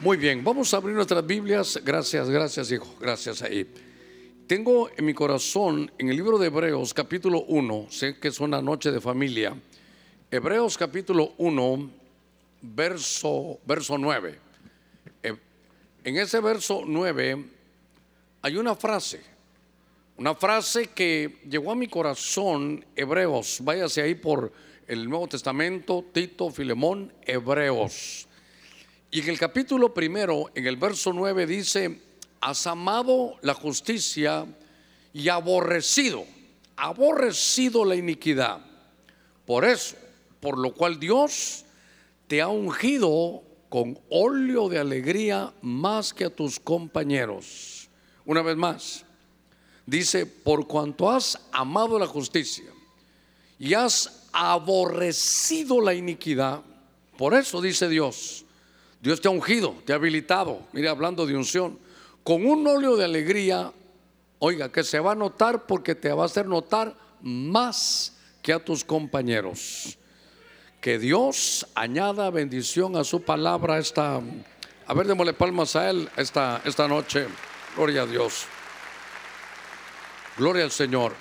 Muy bien, vamos a abrir nuestras Biblias. Gracias, gracias, hijo. Gracias ahí. Tengo en mi corazón, en el libro de Hebreos, capítulo 1, sé que es una noche de familia. Hebreos, capítulo 1, verso, verso 9. Eh, En ese verso 9 hay una frase, una frase que llegó a mi corazón, Hebreos, váyase ahí por el Nuevo Testamento, Tito, Filemón, Hebreos. Y en el capítulo primero, en el verso 9 dice, has amado la justicia y aborrecido, aborrecido la iniquidad. Por eso, por lo cual Dios te ha ungido con óleo de alegría más que a tus compañeros. Una vez más, dice, por cuanto has amado la justicia y has aborrecido la iniquidad, por eso dice Dios, Dios te ha ungido, te ha habilitado, mire hablando de unción, con un óleo de alegría, oiga, que se va a notar porque te va a hacer notar más que a tus compañeros. Que Dios añada bendición a su palabra esta, a ver, démosle palmas a Él esta, esta noche. Gloria a Dios. Gloria al Señor.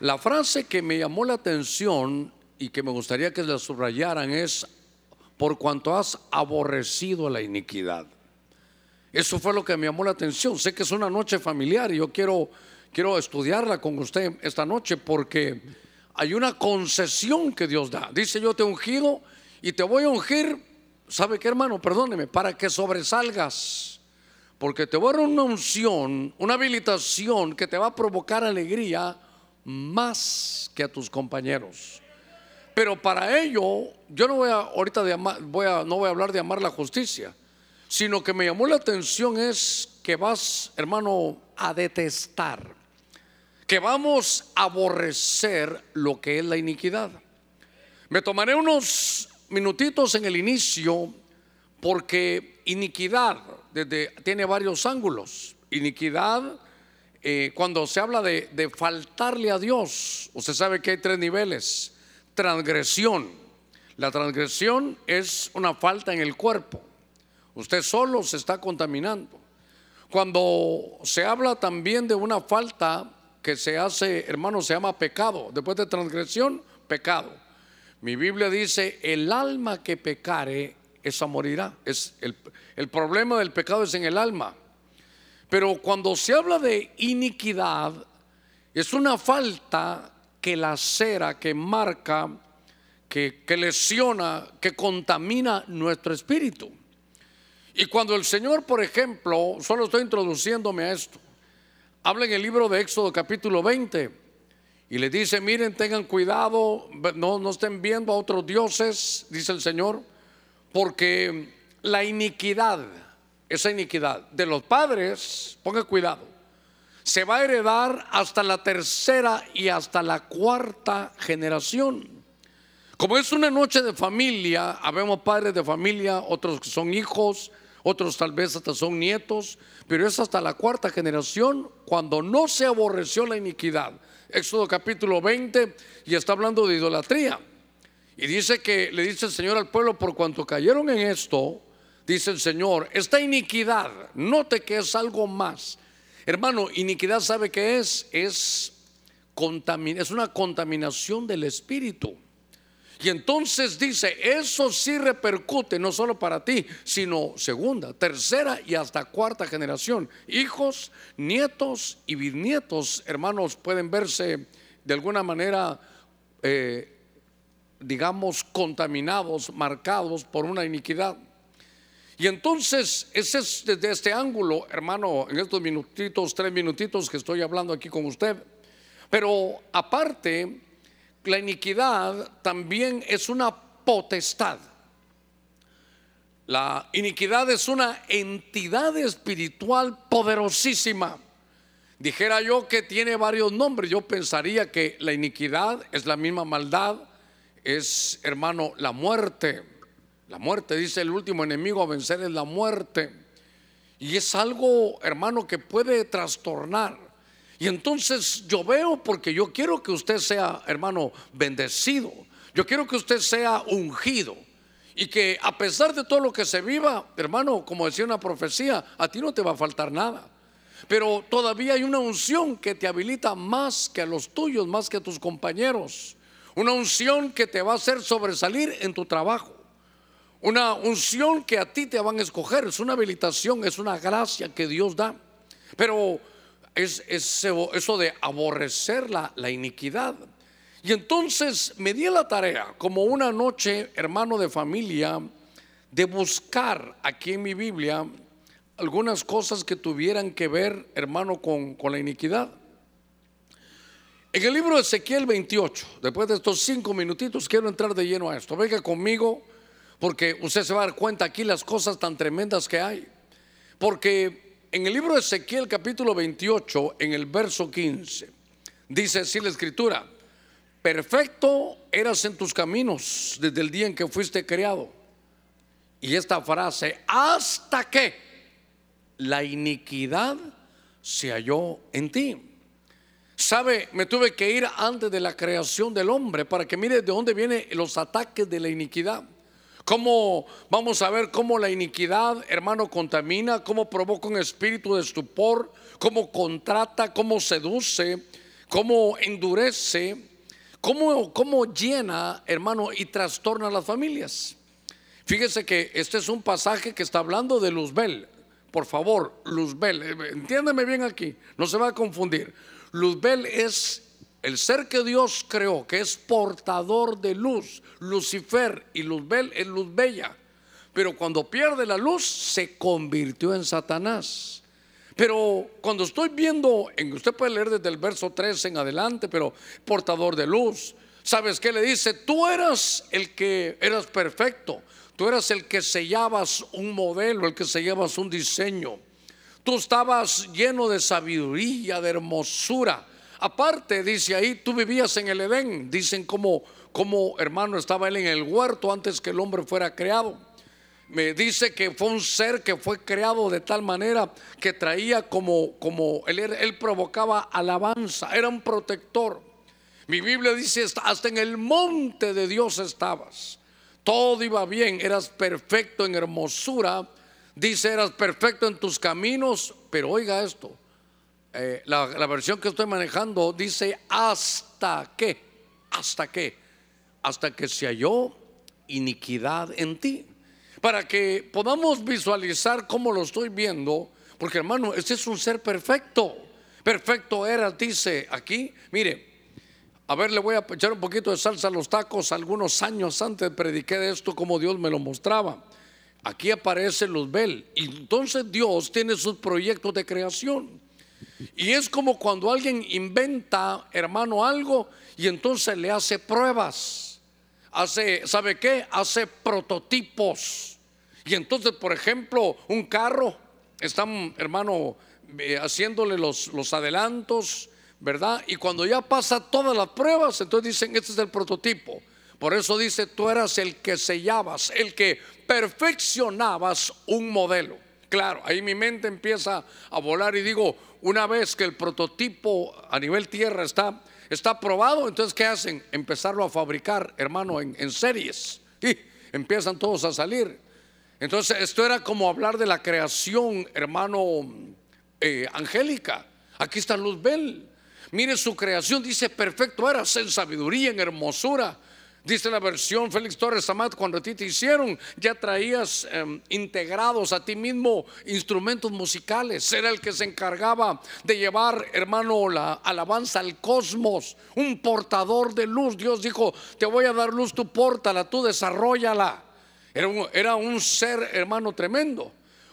La frase que me llamó la atención y que me gustaría que la subrayaran es, por cuanto has aborrecido la iniquidad. Eso fue lo que me llamó la atención. Sé que es una noche familiar y yo quiero, quiero estudiarla con usted esta noche porque hay una concesión que Dios da. Dice yo te ungido y te voy a ungir, ¿sabe qué hermano? Perdóneme, para que sobresalgas. Porque te voy a dar una unción, una habilitación que te va a provocar alegría más que a tus compañeros. Pero para ello, yo no voy a ahorita de voy a, no voy a hablar de amar la justicia, sino que me llamó la atención es que vas, hermano, a detestar, que vamos a aborrecer lo que es la iniquidad. Me tomaré unos minutitos en el inicio porque iniquidad tiene varios ángulos. Iniquidad, eh, cuando se habla de, de faltarle a Dios, usted sabe que hay tres niveles. Transgresión. La transgresión es una falta en el cuerpo. Usted solo se está contaminando. Cuando se habla también de una falta que se hace, hermano, se llama pecado. Después de transgresión, pecado. Mi Biblia dice, el alma que pecare, esa morirá. Es el, el problema del pecado es en el alma. Pero cuando se habla de iniquidad, es una falta que lacera, que marca, que, que lesiona, que contamina nuestro espíritu. Y cuando el Señor, por ejemplo, solo estoy introduciéndome a esto, habla en el libro de Éxodo capítulo 20 y le dice, miren, tengan cuidado, no, no estén viendo a otros dioses, dice el Señor, porque la iniquidad, esa iniquidad de los padres, ponga cuidado, se va a heredar hasta la tercera y hasta la cuarta generación. Como es una noche de familia, habemos padres de familia, otros que son hijos, otros tal vez hasta son nietos, pero es hasta la cuarta generación cuando no se aborreció la iniquidad. Éxodo capítulo 20 y está hablando de idolatría. Y dice que le dice el Señor al pueblo, por cuanto cayeron en esto, dice el Señor, esta iniquidad, note que es algo más. Hermano, iniquidad sabe es, es, es una contaminación del espíritu. Y entonces dice, eso sí repercute no solo para ti, sino segunda, tercera y hasta cuarta generación. Hijos, nietos y bisnietos, hermanos, pueden verse de alguna manera, eh, digamos, contaminados, marcados por una iniquidad. Y entonces, ese es desde este ángulo, hermano, en estos minutitos, tres minutitos que estoy hablando aquí con usted. Pero aparte, la iniquidad también es una potestad. La iniquidad es una entidad espiritual poderosísima. Dijera yo que tiene varios nombres. Yo pensaría que la iniquidad es la misma maldad, es, hermano, la muerte. La muerte, dice el último enemigo a vencer es la muerte. Y es algo, hermano, que puede trastornar. Y entonces yo veo porque yo quiero que usted sea, hermano, bendecido. Yo quiero que usted sea ungido. y que a pesar de todo lo que se viva, hermano, como decía una profecía, a ti no te va a faltar nada. Pero todavía hay una unción que te habilita más que a los tuyos, más que a tus compañeros. Una unción que te va a hacer sobresalir en tu trabajo. Una unción que a ti te van a escoger. Es una habilitación, es una gracia que Dios da. Pero es, eso de aborrecer la, la iniquidad. Y entonces me di la tarea, como una noche, hermano de familia, de buscar aquí en mi Biblia algunas cosas que tuvieran que ver, hermano, con, con la iniquidad. En el libro de Ezequiel 28, después de estos cinco minutitos, quiero entrar de lleno a esto. Venga conmigo, porque usted se va a dar cuenta aquí las cosas tan tremendas que hay. Porque en el libro de Ezequiel capítulo 28, en el verso 15, dice así la escritura, perfecto eras en tus caminos desde el día en que fuiste creado. Y esta frase, hasta que la iniquidad se halló en ti. Sabe, me tuve que ir antes de la creación del hombre para que mire de dónde vienen los ataques de la iniquidad. Cómo vamos a ver cómo la iniquidad, hermano, contamina, cómo provoca un espíritu de estupor, cómo contrata, cómo seduce, cómo endurece, cómo, cómo llena, hermano, y trastorna las familias. Fíjese que este es un pasaje que está hablando de Luzbel. Por favor, Luzbel, eh, entiéndeme bien aquí, no se va a confundir. Luzbel es el ser que Dios creó, que es portador de luz. Lucifer y Luzbel es luz bella. Pero cuando pierde la luz, se convirtió en Satanás. Pero cuando estoy viendo, en, usted puede leer desde el verso 3 en adelante, pero portador de luz, ¿sabes qué le dice? Tú eras el que eras perfecto, tú eras el que sellabas un modelo, el que sellabas un diseño. Tú estabas lleno de sabiduría, de hermosura. Aparte, dice ahí, tú vivías en el Edén. Dicen como, como hermano estaba él en el huerto antes que el hombre fuera creado. Me dice que fue un ser que fue creado de tal manera que traía como, como él, él provocaba alabanza, era un protector. Mi Biblia dice, hasta en el monte de Dios estabas. Todo iba bien, eras perfecto en hermosura Dice, eras perfecto en tus caminos, pero oiga esto, eh, la, versión que estoy manejando dice, hasta que, hasta que, hasta que se halló iniquidad en ti. Para que podamos visualizar cómo lo estoy viendo, porque hermano, este es un ser perfecto. Perfecto era, dice aquí, mire, a ver, le voy a echar un poquito de salsa a los tacos. Algunos años antes prediqué de esto como Dios me lo mostraba. Aquí aparece Luzbel. Entonces Dios tiene sus proyectos de creación. Y es como cuando alguien inventa, hermano, algo y entonces le hace pruebas. Hace, ¿sabe qué? Hace prototipos. Y entonces, por ejemplo, un carro, están, hermano, eh, haciéndole los, los adelantos, ¿verdad? Y cuando ya pasa todas las pruebas, entonces dicen, este es el prototipo. Por eso dice, tú eras el que sellabas, el que perfeccionabas un modelo. Claro, ahí mi mente empieza a volar y digo, una vez que el prototipo a nivel tierra está, está probado, entonces ¿qué hacen? Empezarlo a fabricar, hermano, en, series. Y empiezan todos a salir. Entonces esto era como hablar de la creación, hermano, eh, angélica. Aquí está Luzbel. Mire su creación, dice perfecto, eras en sabiduría, en hermosura. Dice la versión Félix Torres Amat, cuando a ti te hicieron, ya traías em, integrados a ti mismo instrumentos musicales. Era el que se encargaba de llevar, hermano, la alabanza al cosmos, un portador de luz. Dios dijo, te voy a dar luz, tú pórtala, tú desarrollala. Era un, era un ser, hermano, tremendo.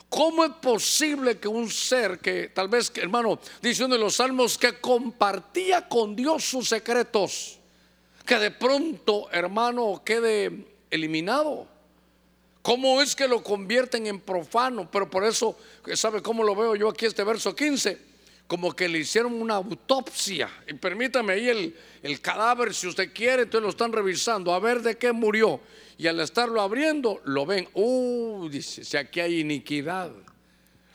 ¿Cómo es posible que un ser que tal vez, hermano, dice uno de los salmos, que compartía con Dios sus secretos? Que de pronto, hermano, quede eliminado. ¿Cómo es que lo convierten en profano? Pero por eso, ¿sabe cómo lo veo yo aquí este verso 15? Como que le hicieron una autopsia. Y permítame ahí el, el cadáver, si usted quiere, entonces lo están revisando, a ver de qué murió. Y al estarlo abriendo, lo ven, uh, dice, si aquí hay iniquidad.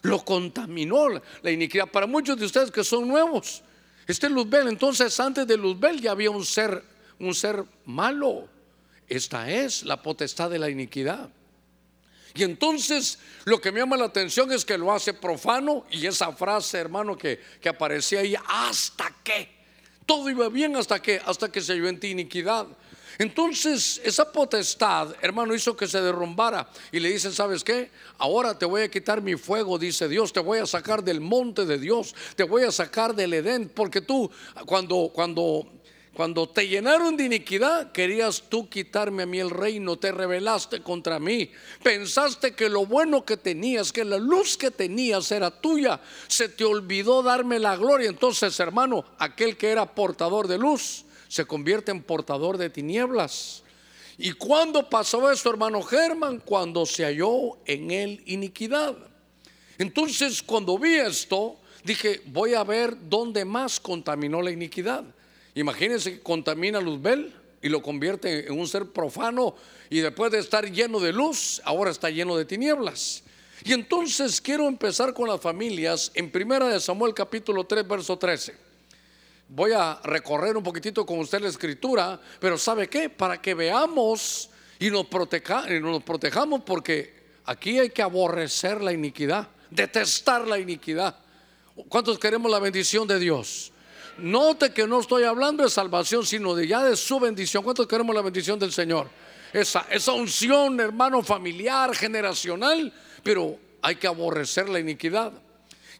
Lo contaminó la iniquidad. Para muchos de ustedes que son nuevos, este Luzbel, entonces antes de Luzbel ya había un ser un ser malo. esta es la potestad de la iniquidad. Y entonces lo que me llama la atención es que lo hace profano y esa frase, hermano, que, que aparecía ahí, hasta que. Todo iba bien hasta que, hasta que se vio en ti iniquidad. Entonces, esa potestad, hermano, hizo que se derrumbara. Y le dicen, ¿sabes qué? Ahora te voy a quitar mi fuego, dice Dios. Te voy a sacar del monte de Dios. Te voy a sacar del Edén. Porque tú, cuando, cuando cuando te llenaron de iniquidad, querías tú quitarme a mí el reino, te rebelaste contra mí. Pensaste que lo bueno que tenías, que la luz que tenías era tuya. Se te olvidó darme la gloria. Entonces, hermano, aquel que era portador de luz se convierte en portador de tinieblas. ¿Y cuándo pasó eso, hermano Germán? Cuando se halló en él iniquidad. Entonces, cuando vi esto, dije, voy a ver dónde más contaminó la iniquidad. Imagínense que contamina Luzbel y lo convierte en un ser profano y después de estar lleno de luz, ahora está lleno de tinieblas. Y entonces quiero empezar con las familias en primera de Samuel capítulo 3 verso 13. Voy a recorrer un poquitito con usted la escritura, pero ¿sabe qué? Para que veamos y nos, y nos protejamos porque aquí hay que aborrecer la iniquidad, detestar la iniquidad. ¿Cuántos queremos la bendición de Dios? Note que no estoy hablando de salvación, sino de ya de su bendición. ¿Cuántos queremos la bendición del Señor? Esa, esa unción, hermano, familiar, generacional, pero hay que aborrecer la iniquidad.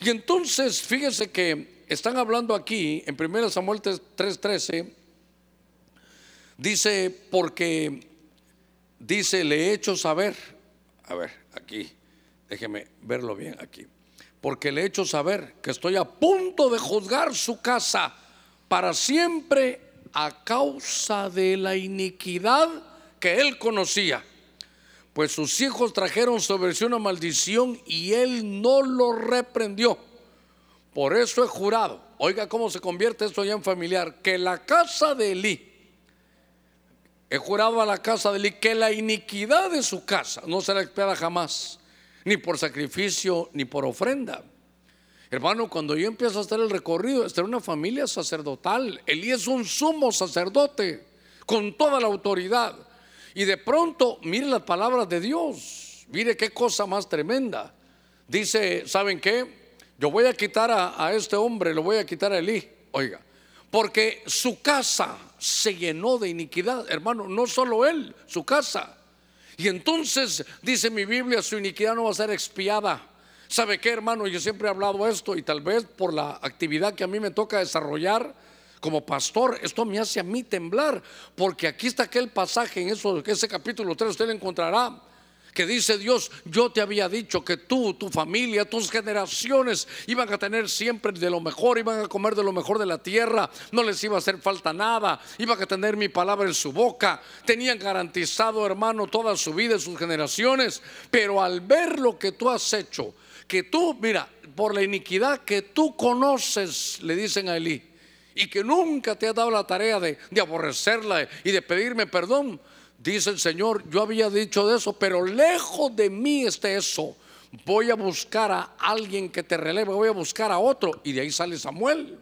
Y entonces, fíjese que están hablando aquí, en 1 Samuel 3:13, dice, porque, dice, le he hecho saber, a ver, aquí, déjeme verlo bien aquí porque le he hecho saber que estoy a punto de juzgar su casa para siempre a causa de la iniquidad que él conocía. Pues sus hijos trajeron sobre sí una maldición y él no lo reprendió. Por eso he jurado, oiga cómo se convierte esto ya en familiar, que la casa de Elí, he jurado a la casa de Elí que la iniquidad de su casa no será expiada jamás ni por sacrificio, ni por ofrenda. Hermano, cuando yo empiezo a hacer el recorrido, esta era una familia sacerdotal. Elí es un sumo sacerdote con toda la autoridad. Y de pronto, mire las palabras de Dios. Mire qué cosa más tremenda. Dice, ¿saben qué? Yo voy a quitar a, a este hombre, lo voy a quitar a Elí. Oiga, porque su casa se llenó de iniquidad. Hermano, no solo él, su casa. Y entonces dice mi Biblia, su iniquidad no va a ser expiada. ¿Sabe qué, hermano? Yo siempre he hablado esto y tal vez por la actividad que a mí me toca desarrollar como pastor, esto me hace a mí temblar, porque aquí está aquel pasaje en ese capítulo 3 usted lo encontrará que dice Dios, yo te había dicho que tú, tu familia, tus generaciones iban a tener siempre de lo mejor, iban a comer de lo mejor de la tierra, no les iba a hacer falta nada, iban a tener mi palabra en su boca, tenían garantizado, hermano, toda su vida y sus generaciones, pero al ver lo que tú has hecho, que tú, mira, por la iniquidad que tú conoces, le dicen a Elí, y que nunca te ha dado la tarea de, de aborrecerla y de pedirme perdón, Dice el Señor, yo había dicho de eso, pero lejos de mí está eso. Voy a buscar a alguien que te releve, voy a buscar a otro. Y de ahí sale Samuel.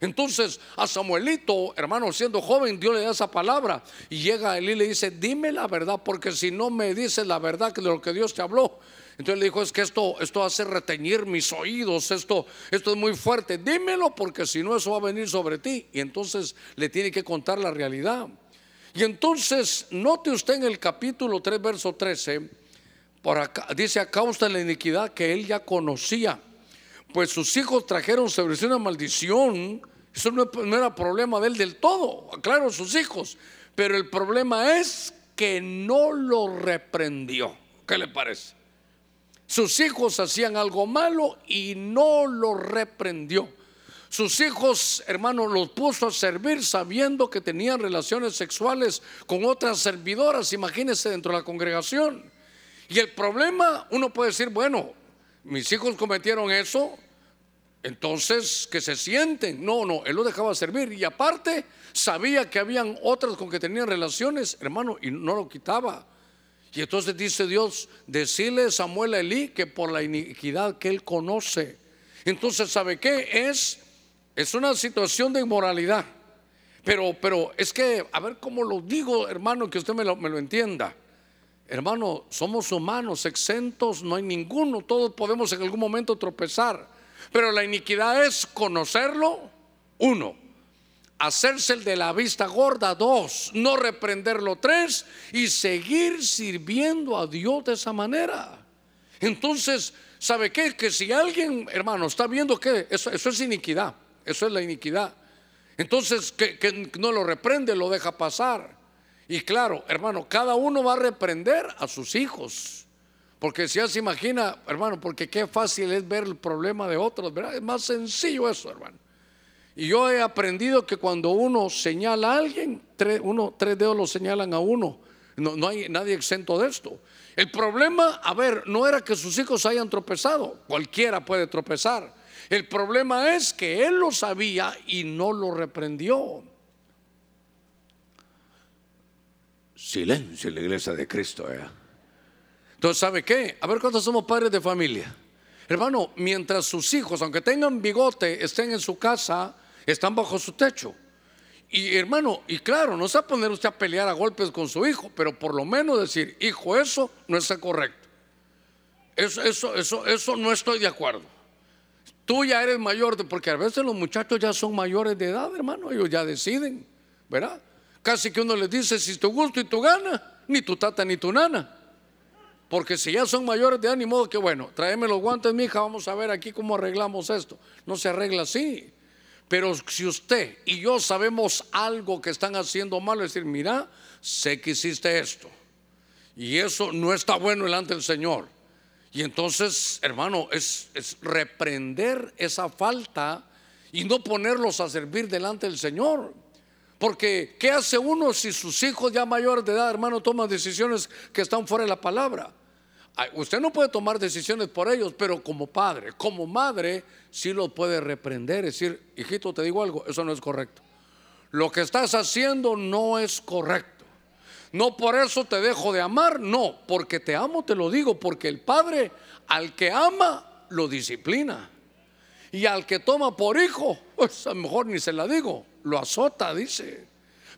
Entonces a Samuelito, hermano, siendo joven, Dios le da esa palabra. Y llega él y le dice, dime la verdad, porque si no me dices la verdad de lo que Dios te habló. Entonces le dijo, es que esto, esto hace reteñir mis oídos, esto, esto es muy fuerte. Dímelo, porque si no, eso va a venir sobre ti. Y entonces le tiene que contar la realidad. Y entonces, note usted en el capítulo 3, verso 13, por acá, dice a causa de la iniquidad que él ya conocía, pues sus hijos trajeron sobre sí una maldición. Eso no, era problema de él del todo, claro, sus hijos, pero el problema es que no lo reprendió. ¿Qué le parece? Sus hijos hacían algo malo y no lo reprendió. Sus hijos, hermanos, los puso a servir sabiendo que tenían relaciones sexuales con otras servidoras, imagínense dentro de la congregación. Y el problema, uno puede decir, bueno, mis hijos cometieron eso, entonces que se sienten. No, no, él lo dejaba servir. Y aparte, sabía que habían otras con que tenían relaciones, hermano, y no lo quitaba. Y entonces dice Dios, decirle Samuel a Elí que por la iniquidad que él conoce. Entonces, ¿sabe qué? Es es una situación de inmoralidad. Pero, pero es que, a ver cómo lo digo, hermano, que usted me lo, entienda. Hermano, somos humanos, exentos, no hay ninguno, todos podemos en algún momento tropezar. Pero la iniquidad es conocerlo, uno, hacerse el de la vista gorda, dos, no reprenderlo, tres, y seguir sirviendo a Dios de esa manera. Entonces, ¿sabe qué? Que si alguien, hermano, está viendo que eso es iniquidad, eso es la iniquidad. Entonces, que, no lo reprende, lo deja pasar. Y claro, hermano, cada uno va a reprender a sus hijos. Porque si ya se imagina, hermano, porque qué fácil es ver el problema de otros, ¿verdad? Es más sencillo eso, hermano. Y yo he aprendido que cuando uno señala a alguien, tres, uno, tres dedos lo señalan a uno. No, no hay nadie exento de esto. El problema, a ver, no era que sus hijos hayan tropezado. Cualquiera puede tropezar. El problema es que él lo sabía y no lo reprendió. Silencio en la iglesia de Cristo. ¿eh? Entonces, ¿sabe qué? A ver cuántos somos padres de familia. Hermano, mientras sus hijos, aunque tengan bigote, estén en su casa, están bajo su techo. Y hermano, y claro, no se va a poner usted a pelear a golpes con su hijo, pero por lo menos decir, hijo, eso no está correcto. Eso, eso, eso, eso no estoy de acuerdo. Tú ya eres mayor, de, porque a veces los muchachos ya son mayores de edad, hermano, ellos ya deciden, ¿verdad? Casi que uno les dice, si tu gusto y tu gana, ni tu tata ni tu nana. Porque si ya son mayores de edad, ni modo que bueno, tráeme los guantes, mija, vamos a ver aquí cómo arreglamos esto. No se arregla así. Pero si usted y yo sabemos algo que están haciendo mal, es decir, mira, sé que hiciste esto. Y eso no está bueno delante del Señor. Y entonces, hermano, es, reprender esa falta y no ponerlos a servir delante del Señor. Porque, ¿qué hace uno si sus hijos ya mayores de edad, hermano, toman decisiones que están fuera de la palabra? Usted no puede tomar decisiones por ellos, pero como padre, como madre, sí lo puede reprender. Decir, hijito, te digo algo, eso no es correcto. Lo que estás haciendo no es correcto. No por eso te dejo de amar, no, porque te amo, te lo digo, porque el Padre al que ama lo disciplina. Y al que toma por hijo, pues a lo mejor ni se la digo, lo azota, dice.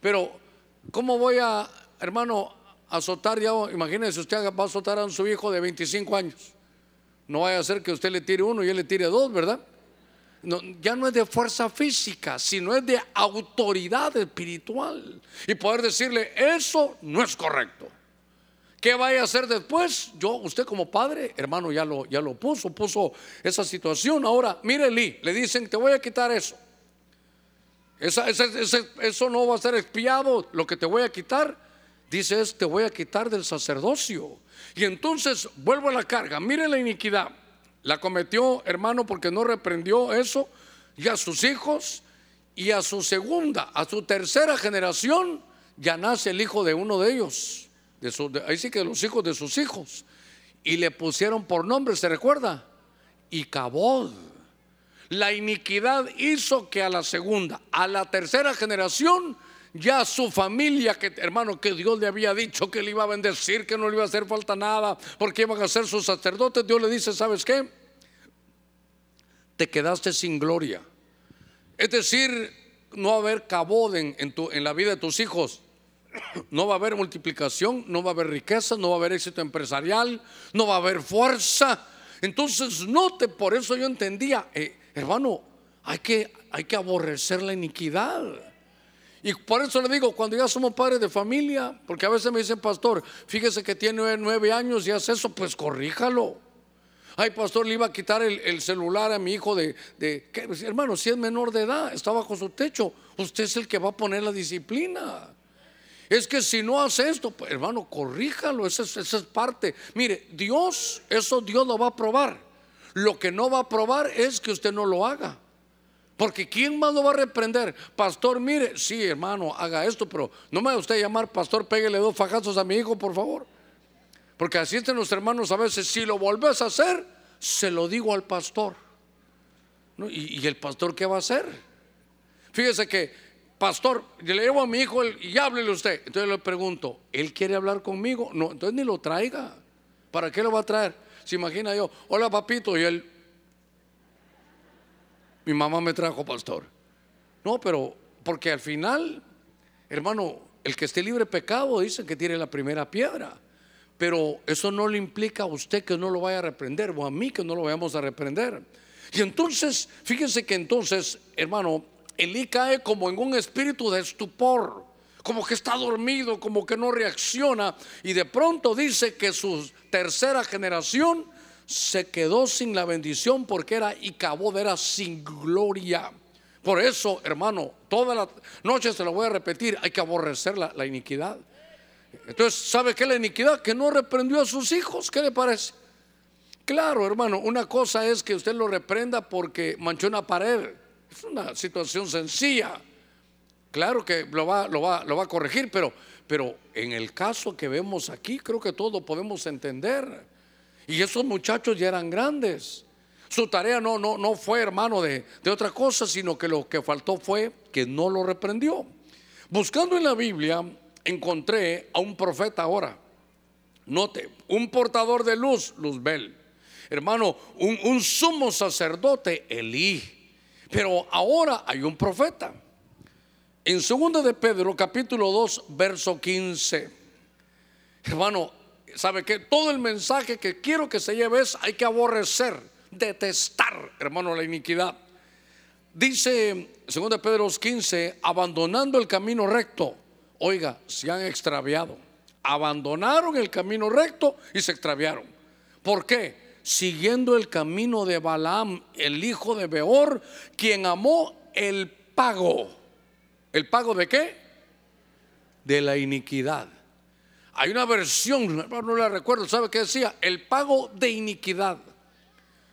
Pero, ¿cómo voy a, hermano, azotar ya? Imagínese, usted va a azotar a su hijo de 25 años. No vaya a ser que usted le tire uno y él le tire dos, ¿verdad? Ya no es de fuerza física, sino es de autoridad espiritual. Y poder decirle, eso no es correcto. ¿Qué vaya a hacer después? Yo, usted como padre, hermano, ya lo, ya lo puso, puso esa situación. Ahora, mire, Lee, le dicen, te voy a quitar eso. eso no va a ser expiado, lo que te voy a quitar, dice es, te voy a quitar del sacerdocio. Y entonces vuelvo a la carga, mire la iniquidad. La cometió, hermano, porque no reprendió eso, y a sus hijos, y a su segunda, a su tercera generación, ya nace el hijo de uno de ellos. De ahí sí que los hijos de sus hijos. Y le pusieron por nombre, ¿se recuerda? Y Cabod. La iniquidad hizo que a la segunda, a la tercera generación, ya su familia, que hermano, que Dios le había dicho que le iba a bendecir, que no le iba a hacer falta nada, porque iban a ser sus sacerdotes, Dios le dice, ¿sabes qué? Te quedaste sin gloria. Es decir, no va a haber cabod en, en la vida de tus hijos. No va a haber multiplicación, no va a haber riqueza, no va a haber éxito empresarial, no va a haber fuerza. Entonces, note, por eso yo entendía, eh, hermano, hay que aborrecer la iniquidad. Y por eso le digo, cuando ya somos padres de familia, porque a veces me dicen, pastor, fíjese que tiene nueve años y hace eso, pues corríjalo. Ay, pastor, le iba a quitar el, celular a mi hijo de, de hermano, si es menor de edad, está bajo su techo, usted es el que va a poner la disciplina. Es que si no hace esto, pues, hermano, corríjalo, esa es, esa es parte. Mire, Dios, eso Dios lo va a probar. Lo que no va a probar es que usted no lo haga. Porque ¿quién más lo va a reprender? Pastor, mire, sí, hermano, haga esto, pero no me va usted llamar, pastor, pégale dos fajazos a mi hijo, por favor. Porque así están los hermanos a veces, si lo volvés a hacer, se lo digo al pastor. ¿Y, el pastor qué va a hacer? Fíjese que, pastor, le llevo a mi hijo y háblele usted. Entonces le pregunto, ¿él quiere hablar conmigo? No, entonces ni lo traiga. ¿Para qué lo va a traer? Se imagina yo, hola papito, y él, mi mamá me trajo pastor. No, pero porque al final, hermano, el que esté libre de pecado dicen que tiene la primera piedra. Pero eso no le implica a usted que no lo vaya a reprender o a mí que no lo vayamos a reprender. Y entonces, fíjense que entonces, hermano, Elí cae como en un espíritu de estupor, como que está dormido, como que no reacciona. Y de pronto dice que su tercera generación se quedó sin la bendición porque era y era sin gloria. Por eso, hermano, toda la noche se lo voy a repetir, hay que aborrecer la, la iniquidad. Entonces, ¿sabe qué la iniquidad? Que no reprendió a sus hijos. ¿Qué le parece? Claro, hermano, una cosa es que usted lo reprenda porque manchó una pared. Es una situación sencilla. Claro que lo va, lo va, lo va a corregir, pero, pero en el caso que vemos aquí, creo que todo podemos entender. Y esos muchachos ya eran grandes. Su tarea no, no, no fue, hermano, de, de otra cosa, sino que lo que faltó fue que no lo reprendió. Buscando en la Biblia, encontré a un profeta ahora. Note, un portador de luz, Luzbel. Hermano, un, un sumo sacerdote, Elí. Pero ahora hay un profeta. En 2 de Pedro, capítulo 2, verso 15. Hermano, ¿sabe qué? Todo el mensaje que quiero que se lleve es hay que aborrecer detestar, hermano, la iniquidad. Dice 2 Pedro 15, abandonando el camino recto. Oiga, se han extraviado. Abandonaron el camino recto y se extraviaron. ¿Por qué? Siguiendo el camino de Balaam, el hijo de Beor, quien amó el pago. ¿El pago de qué? De la iniquidad. Hay una versión, no la recuerdo, ¿sabe qué decía? El pago de iniquidad.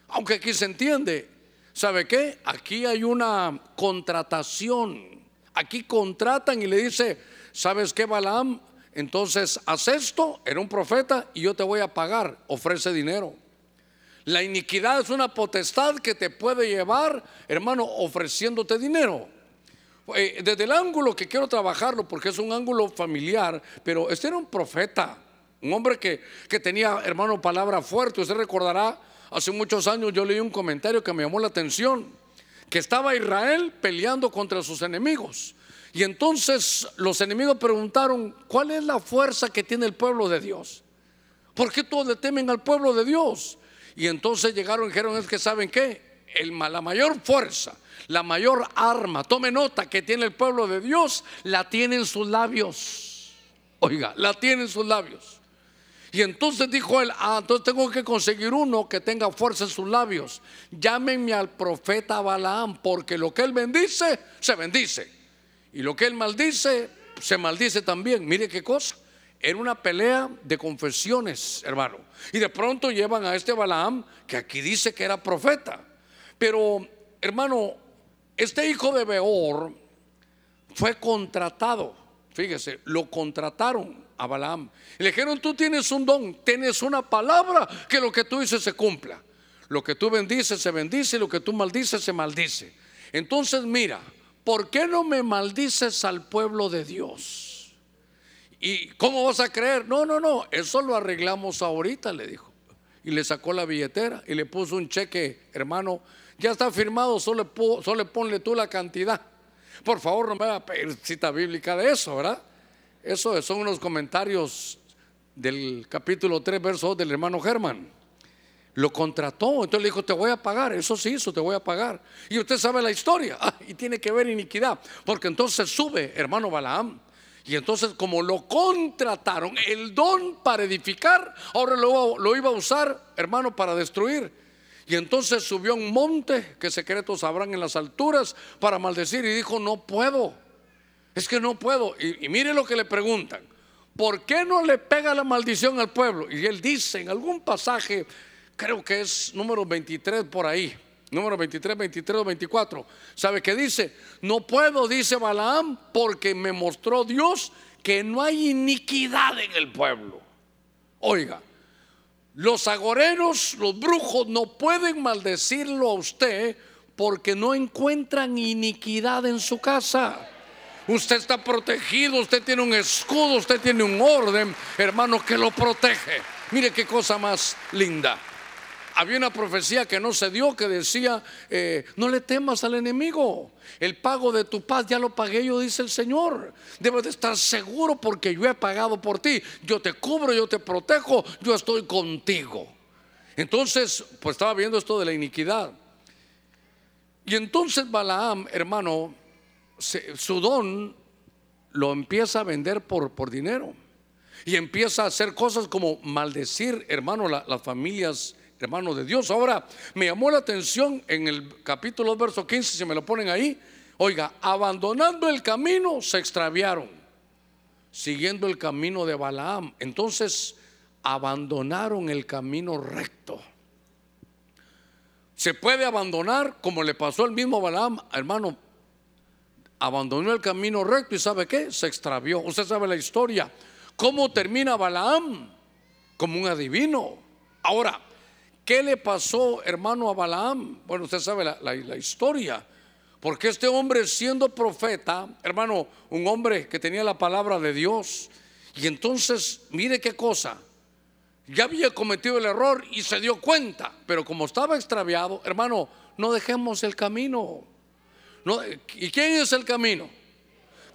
Aunque aquí se entiende, ¿sabe qué? Aquí hay una contratación. Aquí contratan y le dice, ¿sabes qué, Balaam? Entonces, haz esto, era un profeta y yo te voy a pagar, ofrece dinero. La iniquidad es una potestad que te puede llevar, hermano, ofreciéndote dinero. Eh, desde el ángulo que quiero trabajarlo, porque es un ángulo familiar, pero este era un profeta, un hombre que, que tenía, hermano, palabra fuerte. Usted recordará Hace muchos años yo leí un comentario que me llamó la atención, que estaba Israel peleando contra sus enemigos. Y entonces los enemigos preguntaron, ¿cuál es la fuerza que tiene el pueblo de Dios? ¿Por qué todos le temen al pueblo de Dios? Y entonces llegaron y dijeron, es que saben qué, la mayor fuerza, la mayor arma, tome nota que tiene el pueblo de Dios, la tiene en sus labios. Oiga, la tiene en sus labios. Y entonces dijo él, ah, entonces tengo que conseguir uno que tenga fuerza en sus labios. Llámenme al profeta Balaam, porque lo que él bendice, se bendice. Y lo que él maldice, se maldice también. Mire qué cosa. Era una pelea de confesiones, hermano. Y de pronto llevan a este Balaam, que aquí dice que era profeta. Pero, hermano, este hijo de Beor fue contratado. Fíjese, lo contrataron a Balaam. Le dijeron, tú tienes un don, tienes una palabra que lo que tú dices se cumpla. Lo que tú bendices se bendice lo que tú maldices se maldice. Entonces mira, ¿por qué no me maldices al pueblo de Dios? ¿Y cómo vas a creer? No, no, no, eso lo arreglamos ahorita, le dijo. Y le sacó la billetera y le puso un cheque, hermano, ya está firmado, solo, solo ponle tú la cantidad. Por favor, no me haga pedir cita bíblica de eso, ¿verdad? Eso son unos comentarios del capítulo 3, verso 2 del hermano Germán. Lo contrató, entonces le dijo, te voy a pagar, eso sí eso te voy a pagar. Y usted sabe la historia, ah, y tiene que ver iniquidad, porque entonces sube, hermano Balaam. Y entonces como lo contrataron, el don para edificar, ahora lo, lo iba a usar, hermano, para destruir. Y entonces subió a un monte que secretos habrán en las alturas para maldecir y dijo, no puedo es que no puedo. Y, mire lo que le preguntan. ¿Por qué no le pega la maldición al pueblo? Y él dice en algún pasaje, creo que es número 23 por ahí, número 23, 23 o 24. ¿Sabe qué dice? No puedo, dice Balaam, porque me mostró Dios que no hay iniquidad en el pueblo. Oiga, los agoreros, los brujos no pueden maldecirlo a usted porque no encuentran iniquidad en su casa. Usted está protegido, usted tiene un escudo, usted tiene un orden, hermano, que lo protege. Mire qué cosa más linda. Había una profecía que no se dio que decía, eh, no le temas al enemigo, el pago de tu paz ya lo pagué yo, dice el Señor. Debes de estar seguro porque yo he pagado por ti, yo te cubro, yo te protejo, yo estoy contigo. Entonces, pues estaba viendo esto de la iniquidad. Y entonces Balaam, hermano, su don lo empieza a vender por, por dinero. Y empieza a hacer cosas como maldecir, hermano, las familias, hermano de Dios. Ahora, me llamó la atención en el capítulo verso 15, si me lo ponen ahí. Oiga, abandonando el camino, se extraviaron, siguiendo el camino de Balaam. Entonces, abandonaron el camino recto. Se puede abandonar, como le pasó al mismo Balaam, hermano, abandonó el camino recto y ¿sabe qué? Se extravió. Usted sabe la historia. ¿Cómo termina Balaam? Como un adivino. Ahora, ¿qué le pasó, hermano, a Balaam? Bueno, usted sabe la, historia. Porque este hombre siendo profeta, hermano, un hombre que tenía la palabra de Dios, y entonces, mire qué cosa, ya había cometido el error y se dio cuenta, pero como estaba extraviado, hermano, no dejemos el camino. ¿Y quién es el camino?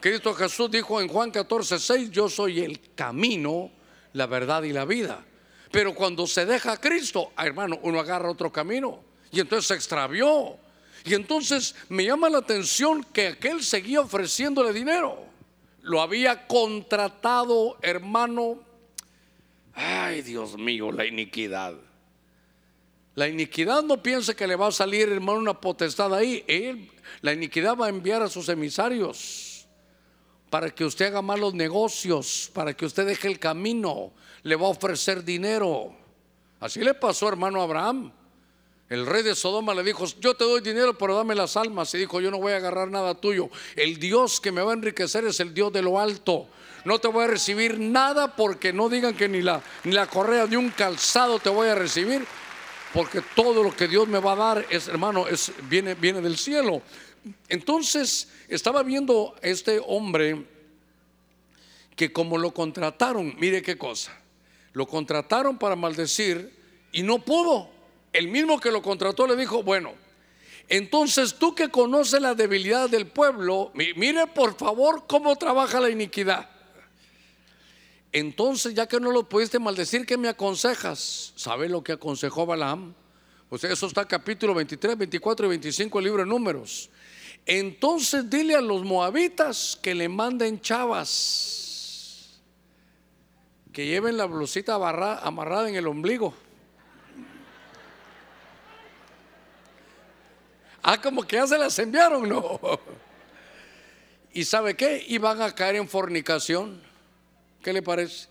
Cristo Jesús dijo en Juan 14, 6, yo soy el camino, la verdad y la vida. Pero cuando se deja a Cristo, ah, hermano, uno agarra otro camino y entonces se extravió. Y entonces me llama la atención que aquel seguía ofreciéndole dinero. Lo había contratado, hermano. Ay, Dios mío, la iniquidad. La iniquidad no piense que le va a salir, hermano, una potestad ahí. La iniquidad va a enviar a sus emisarios para que usted haga malos negocios, para que usted deje el camino. Le va a ofrecer dinero. Así le pasó, hermano Abraham. El rey de Sodoma le dijo, yo te doy dinero, pero dame las almas. Y dijo, yo no voy a agarrar nada tuyo. El Dios que me va a enriquecer es el Dios de lo alto. No te voy a recibir nada porque no digan que ni la, ni la correa de un calzado te voy a recibir porque todo lo que Dios me va a dar es, hermano, es, viene, viene del cielo. Entonces, estaba viendo este hombre que como lo contrataron, mire qué cosa, lo contrataron para maldecir y no pudo. El mismo que lo contrató le dijo, bueno, entonces tú que conoces la debilidad del pueblo, mire por favor cómo trabaja la iniquidad. Entonces, ya que no lo pudiste maldecir, ¿qué me aconsejas? ¿Sabe lo que aconsejó Balaam? Pues eso está capítulo 23, 24 y 25 del libro de Números. Entonces dile a los moabitas que le manden chavas, que lleven la blusita amarrada en el ombligo. Ah, como que ya se las enviaron, no. ¿Y sabe qué? Y van a caer en fornicación. ¿Qué le parece?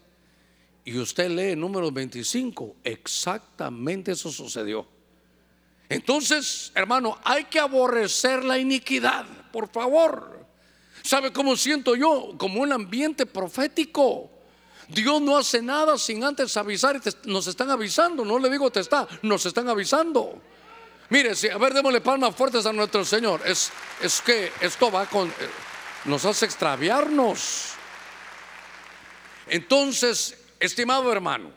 Y usted lee número 25, exactamente eso sucedió. Entonces, hermano, hay que aborrecer la iniquidad, por favor. ¿Sabe cómo siento yo? Como un ambiente profético. Dios no hace nada sin antes avisar nos están avisando. No le digo te está, nos están avisando. Mire, si, a ver, démosle palmas fuertes a nuestro Señor. Es, es que esto va con, eh, nos hace extraviarnos. Entonces, estimado hermano,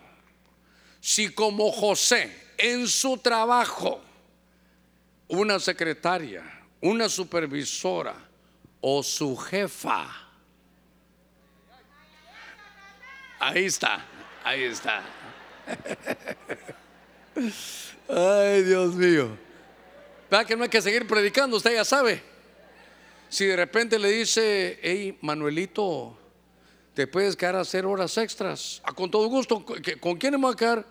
si como José en su trabajo, una secretaria, una supervisora o su jefa, ahí está, ahí está. Ay, Dios mío. ¿Verdad que no hay que seguir predicando? Usted ya sabe. Si de repente le dice, hey, Manuelito, te puedes quedar a hacer horas extras. Ah, con todo gusto. ¿Con quién me voy a quedar?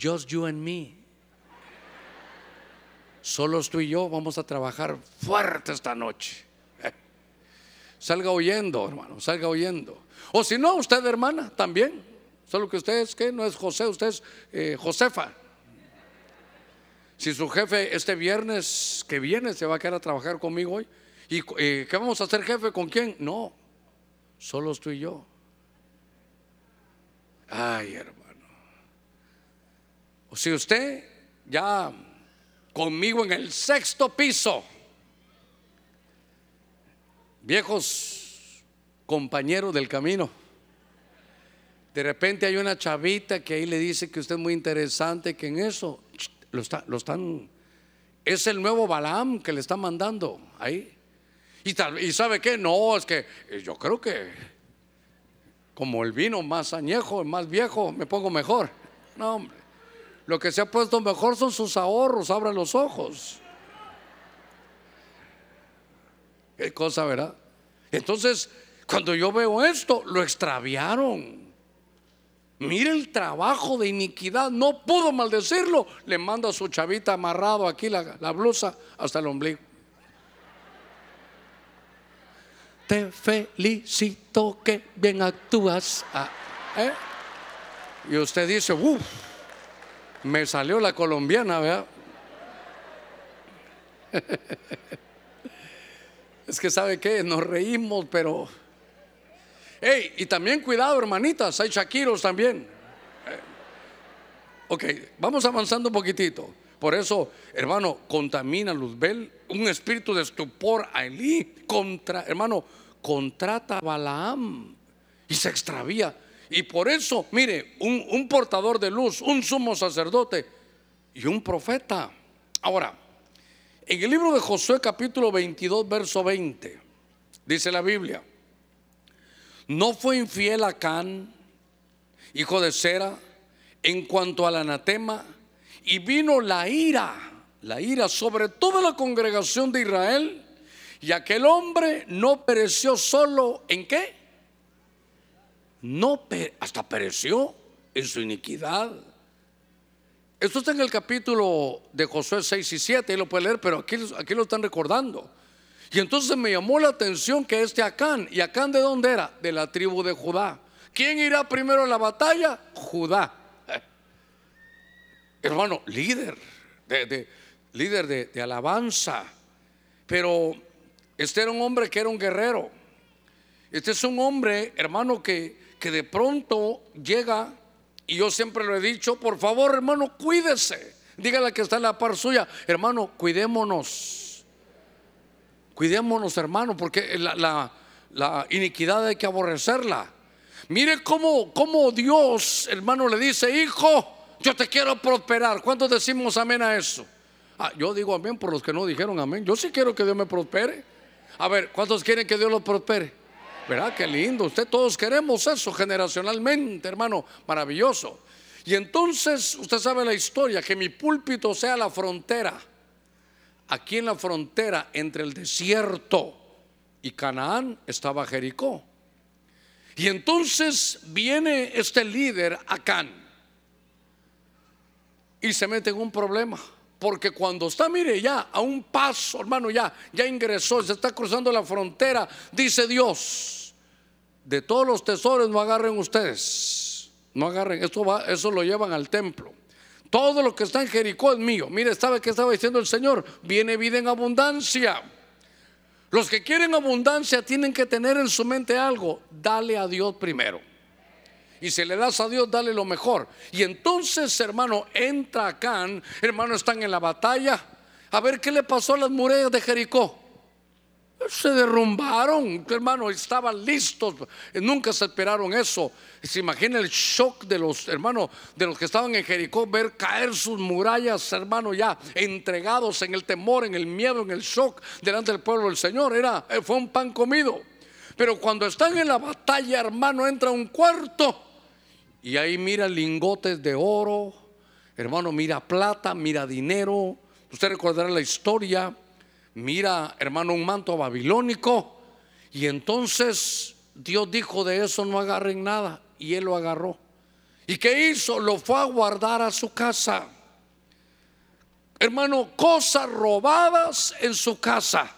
Just you and me. Solo tú y yo vamos a trabajar fuerte esta noche. Salga oyendo, hermano, salga oyendo. O si no, usted, hermana, también. Solo que usted es que no es José, usted es eh, Josefa. Si su jefe este viernes que viene se va a quedar a trabajar conmigo hoy, ¿y eh, qué vamos a hacer, jefe? ¿Con quién? No, Solo tú y yo. Ay, hermano. O si usted ya conmigo en el sexto piso, viejos compañeros del camino, De repente hay una chavita que ahí le dice que usted es muy interesante, que en eso lo, está, lo están... Es el nuevo Balaam que le está mandando ahí. Y, y sabe qué, no, es que eh, yo creo que como el vino más añejo, más viejo, me pongo mejor. No, hombre. Lo que se ha puesto mejor son sus ahorros, abra los ojos. Qué cosa, ¿verdad? Entonces, cuando yo veo esto, lo extraviaron. Mire el trabajo de iniquidad, no pudo maldecirlo. Le manda a su chavita amarrado aquí la, blusa hasta el ombligo. Te felicito que bien actúas. Ah, ¿eh? Y usted dice, uff, me salió la colombiana, ¿verdad? es que sabe que nos reímos, pero... Hey, y también cuidado, hermanitas, hay shakiros también. Eh, ok, vamos avanzando un poquitito. Por eso, hermano, contamina Luzbel, un espíritu de estupor a Elí, contra, hermano, contrata a Balaam y se extravía. Y por eso, mire, un, un portador de luz, un sumo sacerdote y un profeta. Ahora, en el libro de Josué capítulo 22, verso 20, dice la Biblia, no fue infiel a Can, hijo de Sera, en cuanto al anatema, y vino la ira, la ira sobre toda la congregación de Israel, y aquel hombre no pereció solo en qué? No, hasta pereció en su iniquidad. Esto está en el capítulo de Josué 6 y 7, y lo puede leer, pero aquí, aquí lo están recordando. Y entonces me llamó la atención que este Acán, ¿y Acán de dónde era? De la tribu de Judá. ¿Quién irá primero a la batalla? Judá. Hermano, líder, de, líder de, alabanza. Pero este era un hombre que era un guerrero. Este es un hombre, hermano, que, que de pronto llega, y yo siempre lo he dicho, por favor, hermano, cuídese. Dígale que está en la par suya, hermano, cuidémonos. Cuidémonos, hermano, porque la, iniquidad hay que aborrecerla. Mire cómo, cómo Dios, hermano, le dice, hijo, yo te quiero prosperar. ¿Cuántos decimos amén a eso? Ah, yo digo amén por los que no dijeron amén. Yo sí quiero que Dios me prospere. A ver, ¿cuántos quieren que Dios los prospere? ¿Verdad? Qué lindo. Usted todos queremos eso generacionalmente, hermano. Maravilloso. Y entonces, usted sabe la historia, que mi púlpito sea la frontera. Aquí en la frontera entre el desierto y Canaán estaba Jericó. Y entonces viene este líder, Acán, y se mete en un problema. Porque cuando está, mire, ya a un paso, hermano, ya, ya ingresó, se está cruzando la frontera, dice Dios, de todos los tesoros no agarren ustedes, no agarren, eso, va, eso lo llevan al templo. Todo lo que está en Jericó es mío. Mire, ¿sabe qué estaba diciendo el Señor? Viene vida en abundancia. Los que quieren abundancia tienen que tener en su mente algo, dale a Dios primero. Y si le das a Dios, dale lo mejor. Y entonces, hermano, entra acá, hermano, están en la batalla. A ver qué le pasó a las murallas de Jericó. Se derrumbaron, hermano, estaban listos. Nunca se esperaron eso. Se imagina el shock de los hermanos, de los que estaban en Jericó, ver caer sus murallas, hermano, ya entregados en el temor, en el miedo, en el shock delante del pueblo del Señor. Era, fue un pan comido. Pero cuando están en la batalla, hermano, entra un cuarto y ahí mira lingotes de oro, hermano, mira plata, mira dinero. Usted recordará la historia. Mira, hermano, un manto babilónico. Y entonces Dios dijo de eso no agarren nada. Y él lo agarró. ¿Y qué hizo? Lo fue a guardar a su casa. Hermano, cosas robadas en su casa.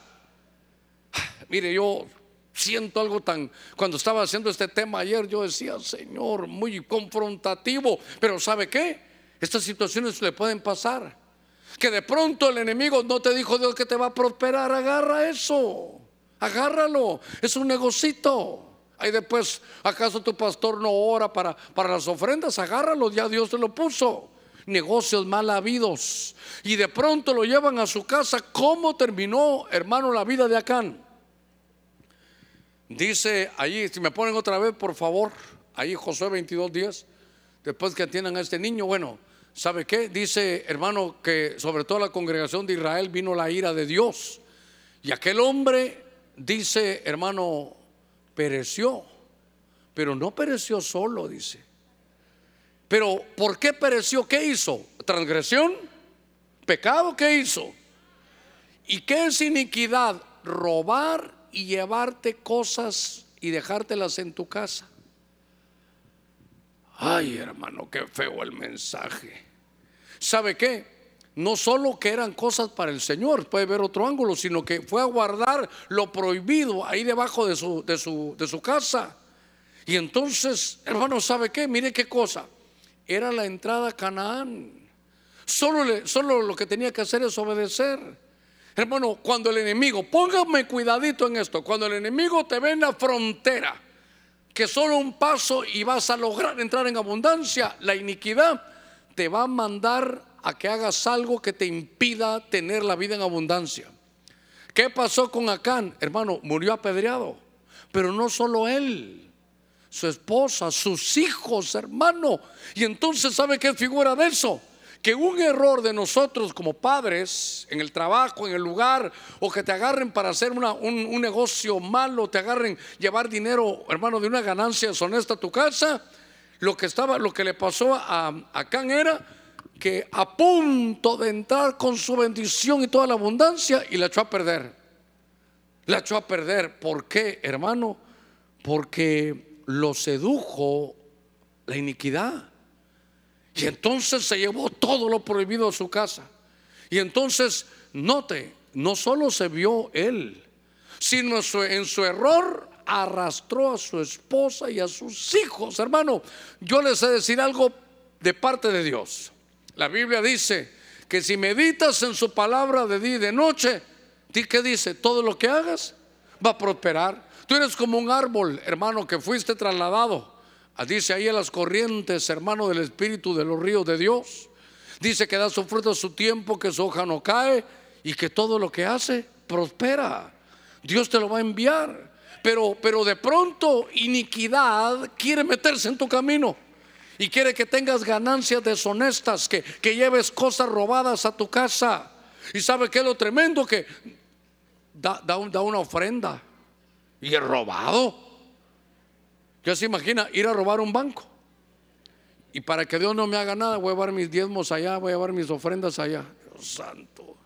Mire, yo siento algo tan, cuando estaba haciendo este tema ayer, yo decía, Señor, muy confrontativo, pero ¿sabe qué? Estas situaciones le pueden pasar. Que de pronto el enemigo no te dijo Dios que te va a prosperar, agarra eso, agárralo, es un negocito. Ahí después, ¿acaso tu pastor no ora para, para las ofrendas? Agárralo, ya Dios te lo puso. Negocios mal habidos. Y de pronto lo llevan a su casa. ¿Cómo terminó, hermano, la vida de Acán? Dice allí, si me ponen otra vez, por favor, ahí Josué 22 días, después que atiendan a este niño, bueno, ¿sabe qué? Dice, hermano, que sobre toda la congregación de Israel vino la ira de Dios. Y aquel hombre, dice, hermano, pereció, pero no pereció solo, dice. Pero ¿por qué pereció? ¿Qué hizo? ¿Transgresión? ¿Pecado? ¿Qué hizo? ¿Y qué es iniquidad? Robar y llevarte cosas y dejártelas en tu casa. Ay, hermano, qué feo el mensaje. ¿Sabe qué? No solo que eran cosas para el Señor, puede ver otro ángulo, sino que fue a guardar lo prohibido ahí debajo de su, de su, de su casa. Y entonces, hermano, ¿sabe qué? Mire qué cosa. Era la entrada a Canaán. Solo, solo lo que tenía que hacer es obedecer. Hermano, cuando el enemigo, póngame cuidadito en esto, cuando el enemigo te ve en la frontera, que solo un paso y vas a lograr entrar en abundancia, la iniquidad te va a mandar a que hagas algo que te impida tener la vida en abundancia. ¿Qué pasó con Acán? Hermano, murió apedreado, pero no solo él, su esposa, sus hijos, hermano. Y entonces, ¿sabe qué figura de eso? Que un error de nosotros como padres en el trabajo, en el lugar, o que te agarren para hacer un, negocio malo, te agarren llevar dinero, hermano, de una ganancia deshonesta a tu casa, lo que estaba, lo que le pasó a, a Can era que a punto de entrar con su bendición y toda la abundancia y la echó a perder. La echó a perder. ¿Por qué, hermano? Porque lo sedujo la iniquidad. Y entonces se llevó todo lo prohibido a su casa. Y entonces, note, no solo se vio él, sino en su error arrastró a su esposa y a sus hijos. Hermano, yo les sé decir algo de parte de Dios. La Biblia dice que si meditas en su palabra de día y de noche, ¿qué dice? Todo lo que hagas va a prosperar. Tú eres como un árbol, hermano, que fuiste trasladado dice ahí en las corrientes, hermano del Espíritu de los ríos de Dios. Dice que da su fruto a su tiempo, que su hoja no cae y que todo lo que hace prospera. Dios te lo va a enviar. Pero, pero de pronto iniquidad quiere meterse en tu camino y quiere que tengas ganancias deshonestas, que, que lleves cosas robadas a tu casa. Y sabe que lo tremendo que da, da, da una ofrenda y es robado. Ya se imagina ir a robar un banco. Y para que Dios no me haga nada, voy a llevar mis diezmos allá, voy a llevar mis ofrendas allá. Dios santo.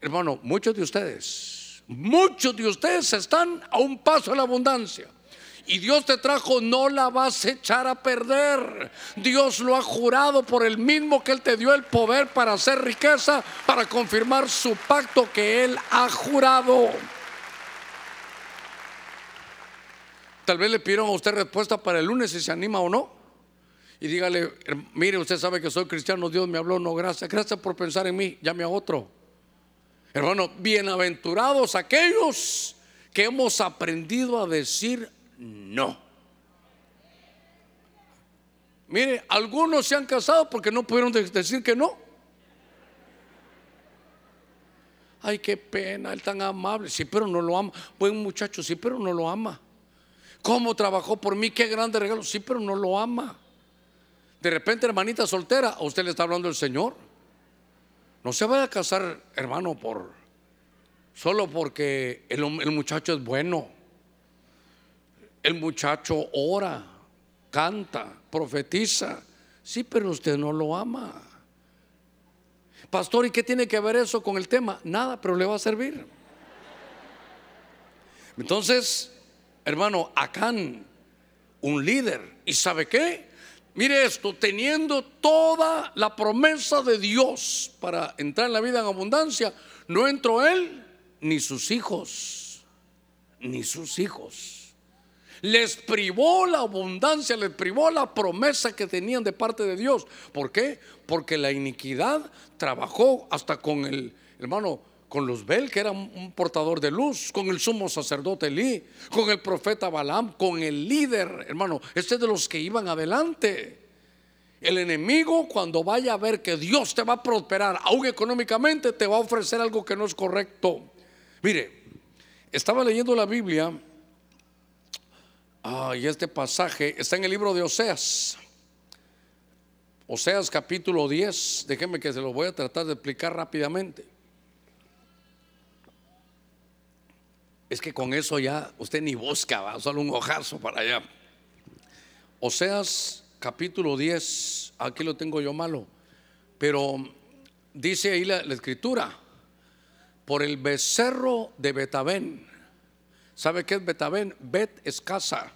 Hermano, muchos de ustedes, muchos de ustedes están a un paso de la abundancia. Y Dios te trajo, no la vas a echar a perder. Dios lo ha jurado por el mismo que Él te dio el poder para hacer riqueza, para confirmar su pacto que Él ha jurado. Tal vez le pidieron a usted respuesta para el lunes si se anima o no. Y dígale, mire, usted sabe que soy cristiano, Dios me habló, no, gracias, gracias por pensar en mí, llame a otro. Hermano, bienaventurados aquellos que hemos aprendido a decir no. Mire, algunos se han casado porque no pudieron decir que no. Ay, qué pena, él tan amable. Sí, pero no lo ama. Buen muchacho, sí, pero no lo ama. ¿Cómo trabajó por mí? Qué grande regalo. Sí, pero no lo ama. De repente, hermanita soltera, a usted le está hablando el Señor. No se vaya a casar, hermano, por solo porque el, el muchacho es bueno. El muchacho ora, canta, profetiza. Sí, pero usted no lo ama. Pastor, ¿y qué tiene que ver eso con el tema? Nada, pero le va a servir. Entonces, hermano, Acán, un líder. ¿Y sabe qué? Mire esto, teniendo toda la promesa de Dios para entrar en la vida en abundancia, no entró él ni sus hijos, ni sus hijos. Les privó la abundancia, les privó la promesa que tenían de parte de Dios. ¿Por qué? Porque la iniquidad trabajó hasta con el hermano con Luzbel, que era un portador de luz, con el sumo sacerdote Elí, con el profeta Balaam, con el líder, hermano, este es de los que iban adelante. El enemigo cuando vaya a ver que Dios te va a prosperar, aún económicamente, te va a ofrecer algo que no es correcto. Mire, estaba leyendo la Biblia Ah, y este pasaje está en el libro de Oseas. Oseas capítulo 10. Déjenme que se lo voy a tratar de explicar rápidamente. Es que con eso ya usted ni busca, va, solo un ojazo para allá. Oseas capítulo 10, aquí lo tengo yo malo, pero dice ahí la, la escritura, por el becerro de Betabén. ¿Sabe qué es Betabén? Bet es casa,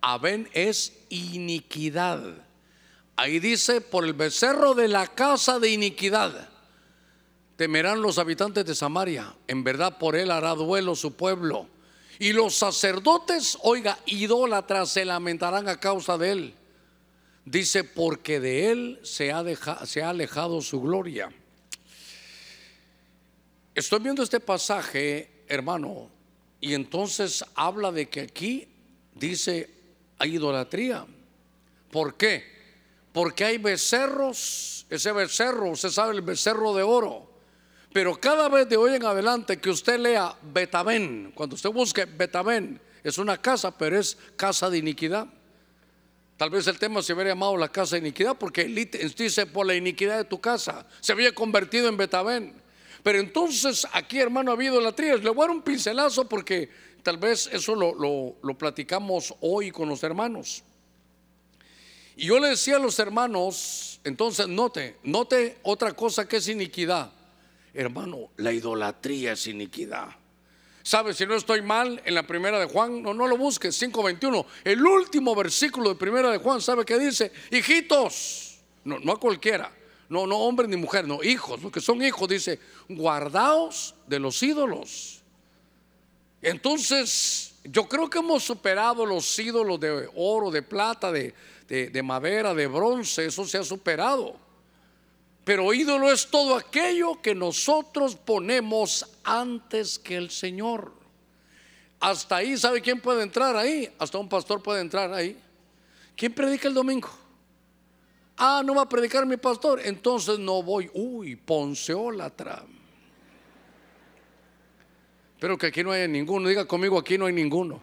Aben es iniquidad. Ahí dice, por el becerro de la casa de iniquidad temerán los habitantes de Samaria. En verdad por él hará duelo su pueblo. Y los sacerdotes, oiga, idólatras se lamentarán a causa de él. Dice, porque de él se ha, se ha alejado su gloria. Estoy viendo este pasaje, hermano, y entonces habla de que aquí dice hay idolatría. ¿Por qué? Porque hay becerros, ese becerro, usted sabe, el becerro de oro pero cada vez de hoy en adelante que usted lea Betabén, cuando usted busque Betabén, es una casa, pero es casa de iniquidad. Tal vez el tema se hubiera llamado la casa de iniquidad porque dice por la iniquidad de tu casa. Se había convertido en Betabén. Pero entonces aquí, hermano, ha habido la tría. Le voy a dar un pincelazo porque tal vez eso lo, lo platicamos hoy con los hermanos. Y yo le decía a los hermanos, entonces note, note otra cosa que es iniquidad. Hermano, la idolatría es iniquidad. ¿Sabes? Si no estoy mal, en la primera de Juan, no, no lo busques, 5.21. El último versículo de primera de Juan, ¿sabe qué dice? Hijitos, no, no a cualquiera, no, no hombres ni mujeres, no, hijos, los que son hijos, dice, guardaos de los ídolos. Entonces, yo creo que hemos superado los ídolos de oro, de plata, de, de madera, de bronce, eso se ha superado. Pero ídolo es todo aquello que nosotros ponemos antes que el Señor. Hasta ahí, ¿sabe quién puede entrar ahí? Hasta un pastor puede entrar ahí. ¿Quién predica el domingo? Ah, no va a predicar mi pastor, entonces no voy. Uy, ponceólatra. Pero que aquí no haya ninguno. Diga conmigo, aquí no hay ninguno.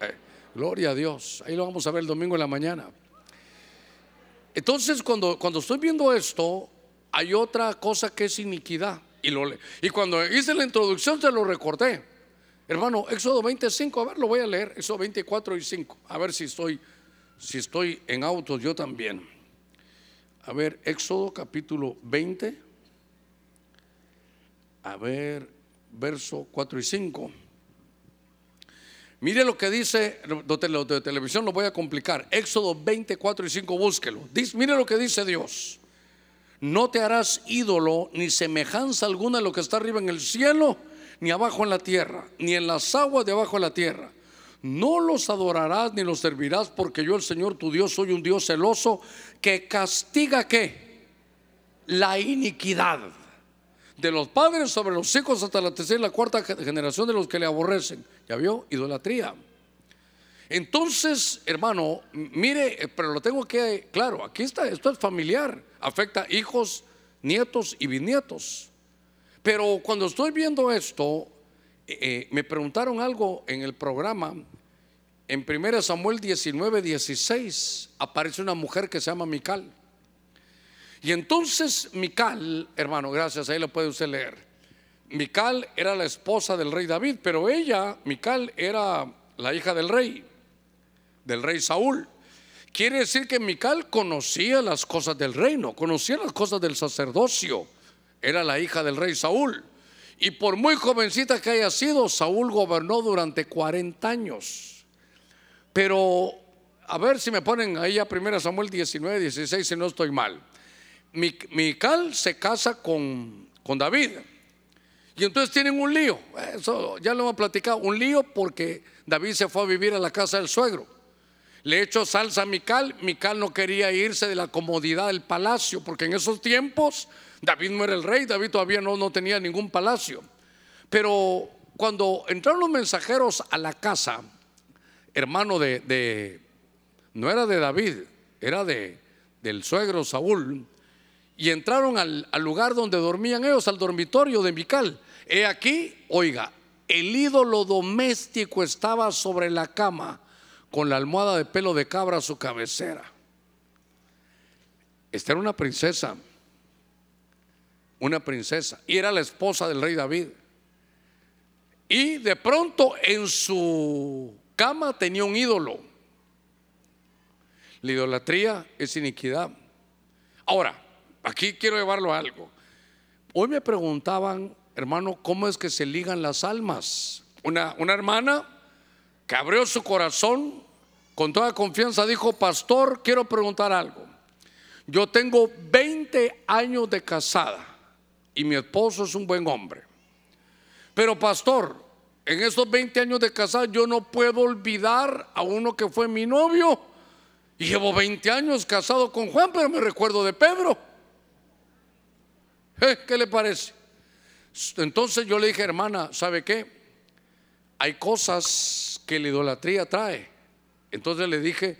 Eh, gloria a Dios. Ahí lo vamos a ver el domingo en la mañana. Entonces, cuando, cuando estoy viendo esto, hay otra cosa que es iniquidad. Y, cuando hice la introducción te lo recordé. Hermano, Éxodo 25, a ver, lo voy a leer, Éxodo 24 y 5, a ver si estoy, si estoy en autos yo también. A ver, Éxodo capítulo 20, a ver, verso 4 y 5. Mire lo que dice, de televisión lo voy a complicar. Éxodo 24 y 5, búsquelo. Mire lo que dice Dios. No te harás ídolo ni semejanza alguna de lo que está arriba en el cielo, ni abajo en la tierra, ni en las aguas de abajo de la tierra. No los adorarás ni los servirás, porque yo, el Señor tu Dios, soy un Dios celoso que castiga qué? La iniquidad de los padres sobre los hijos hasta la tercera y la cuarta generación de los que le aborrecen. ¿Ya vio? Idolatría. Entonces, hermano, mire, pero lo tengo que, claro, aquí está, esto es familiar afecta hijos, nietos y bisnietos. Pero cuando estoy viendo esto, eh, eh, me preguntaron algo en el programa. En 1 Samuel 19, 16 aparece una mujer que se llama Mical. Y entonces Mical, hermano, gracias, ahí lo puede usted leer. Mical era la esposa del rey David, pero ella, Mical, era la hija del rey, del rey Saúl. Quiere decir que Mical conocía las cosas del reino, conocía las cosas del sacerdocio. Era la hija del rey Saúl. Y por muy jovencita que haya sido, Saúl gobernó durante 40 años. Pero, a ver si me ponen ahí a 1 Samuel 19, 16, si no estoy mal. Mical se casa con, con David. Y entonces tienen un lío. Eso ya lo hemos platicado. Un lío porque David se fue a vivir a la casa del suegro. Le echó salsa a Mical. Mical no quería irse de la comodidad del palacio, porque en esos tiempos David no era el rey, David todavía no, no tenía ningún palacio. Pero cuando entraron los mensajeros a la casa, hermano de, no era de David, era de, del suegro Saúl, y entraron al, al, lugar donde dormían ellos, al dormitorio de Mical. He aquí, oiga, el ídolo doméstico estaba sobre la cama con la almohada de pelo de cabra a su cabecera. Esta era una princesa, una princesa, y era la esposa del rey David. Y de pronto en su cama tenía un ídolo. La idolatría es iniquidad. Ahora, aquí quiero llevarlo a algo. Hoy me preguntaban, hermano, ¿cómo es que se ligan las almas? Una, una hermana que abrió su corazón con toda confianza dijo, pastor, quiero preguntar algo. Yo tengo 20 años de casada y mi esposo es un buen hombre. Pero pastor, en esos 20 años de casada yo no puedo olvidar a uno que fue mi novio. Y llevo 20 años casado con Juan, pero me recuerdo de Pedro. ¿Eh? ¿Qué le parece? Entonces yo le dije, hermana, ¿sabe qué? Hay cosas que la idolatría trae. Entonces le dije,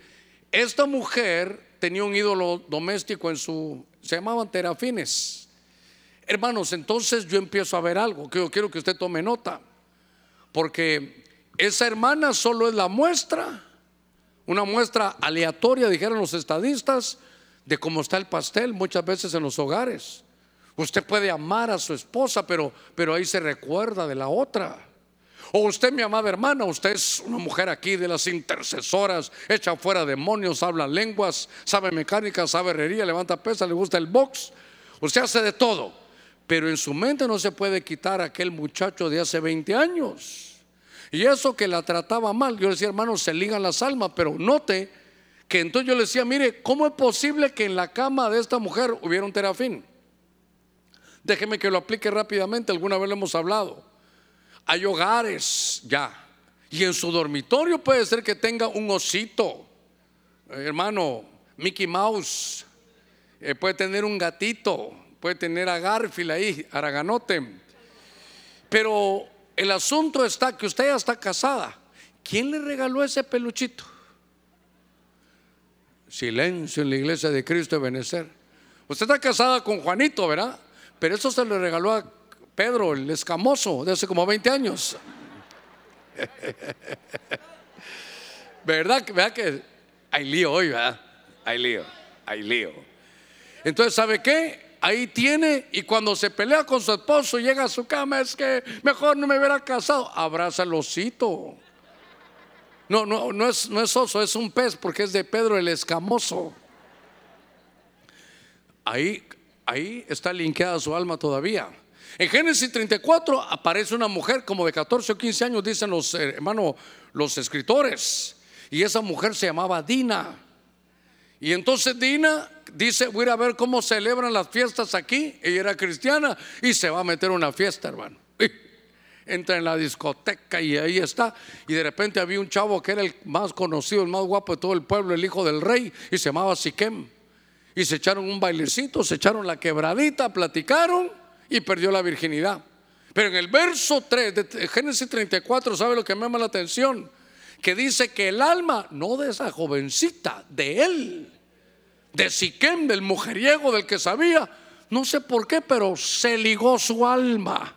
esta mujer tenía un ídolo doméstico en su, se llamaban terafines. Hermanos, entonces yo empiezo a ver algo que yo quiero que usted tome nota, porque esa hermana solo es la muestra, una muestra aleatoria, dijeron los estadistas, de cómo está el pastel muchas veces en los hogares. Usted puede amar a su esposa, pero, pero ahí se recuerda de la otra. O usted, mi amada hermana, usted es una mujer aquí de las intercesoras, echa fuera demonios, habla lenguas, sabe mecánica, sabe herrería, levanta pesa, le gusta el box. Usted hace de todo. Pero en su mente no se puede quitar aquel muchacho de hace 20 años. Y eso que la trataba mal, yo decía, hermano, se ligan las almas, pero note que entonces yo le decía, mire, ¿cómo es posible que en la cama de esta mujer hubiera un terafín? Déjeme que lo aplique rápidamente, alguna vez lo hemos hablado. Hay hogares ya. Y en su dormitorio puede ser que tenga un osito, hermano, Mickey Mouse. Eh, puede tener un gatito, puede tener a Garfield ahí, Araganote. Pero el asunto está que usted ya está casada. ¿Quién le regaló ese peluchito? Silencio en la iglesia de Cristo de Benecer. Usted está casada con Juanito, ¿verdad? Pero eso se le regaló a Pedro, el escamoso, de hace como 20 años. ¿Verdad, ¿Verdad que hay lío hoy, verdad? Hay lío, hay lío. Entonces, ¿sabe qué? Ahí tiene, y cuando se pelea con su esposo, llega a su cama, es que mejor no me hubiera casado. Abraza el osito. No, no, no es, no es oso, es un pez, porque es de Pedro el escamoso. Ahí, ahí está linkeada su alma todavía. En Génesis 34 aparece una mujer como de 14 o 15 años, dicen los eh, hermanos, los escritores. Y esa mujer se llamaba Dina. Y entonces Dina dice, voy a ir a ver cómo celebran las fiestas aquí. Ella era cristiana y se va a meter una fiesta, hermano. Entra en la discoteca y ahí está. Y de repente había un chavo que era el más conocido, el más guapo de todo el pueblo, el hijo del rey, y se llamaba Siquem. Y se echaron un bailecito, se echaron la quebradita, platicaron y perdió la virginidad. Pero en el verso 3 de Génesis 34, ¿sabe lo que me llama la atención? Que dice que el alma, no de esa jovencita, de él, de Siquem, del mujeriego, del que sabía, no sé por qué, pero se ligó su alma.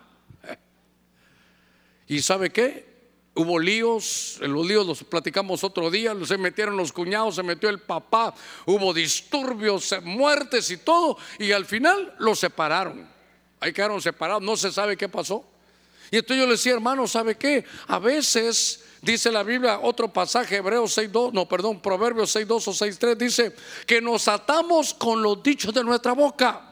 ¿Y sabe qué? Hubo líos, los líos los platicamos otro día, se metieron los cuñados, se metió el papá, hubo disturbios, muertes y todo, y al final los separaron. Ahí quedaron separados, no se sabe qué pasó. Y entonces yo le decía, hermano, ¿sabe qué? A veces, dice la Biblia, otro pasaje, Hebreos 6.2, no, perdón, Proverbios 6.2 o 6.3, dice que nos atamos con los dichos de nuestra boca.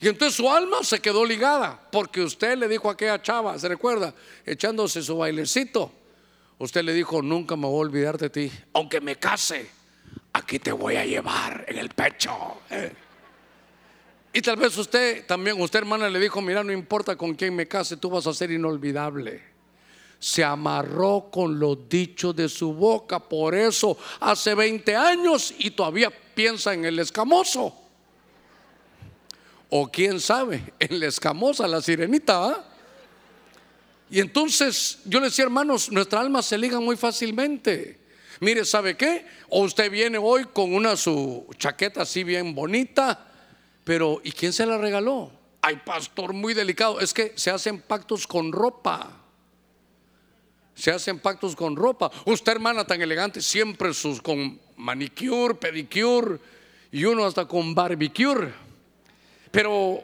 Y entonces su alma se quedó ligada, porque usted le dijo a aquella chava, ¿se recuerda? Echándose su bailecito. Usted le dijo, nunca me voy a olvidar de ti, aunque me case, aquí te voy a llevar en el pecho. ¿eh? Y tal vez usted también, usted hermana le dijo, mira, no importa con quién me case, tú vas a ser inolvidable. Se amarró con los dichos de su boca, por eso hace 20 años y todavía piensa en el escamoso. O quién sabe, en la escamosa, la sirenita. ¿ah? Y entonces yo le decía, hermanos, nuestra alma se liga muy fácilmente. Mire, ¿sabe qué? O usted viene hoy con una su chaqueta así bien bonita pero, ¿y quién se la regaló? Ay, pastor, muy delicado. Es que se hacen pactos con ropa. Se hacen pactos con ropa. Usted, hermana, tan elegante, siempre sus con manicure, pedicure y uno hasta con barbecue. Pero,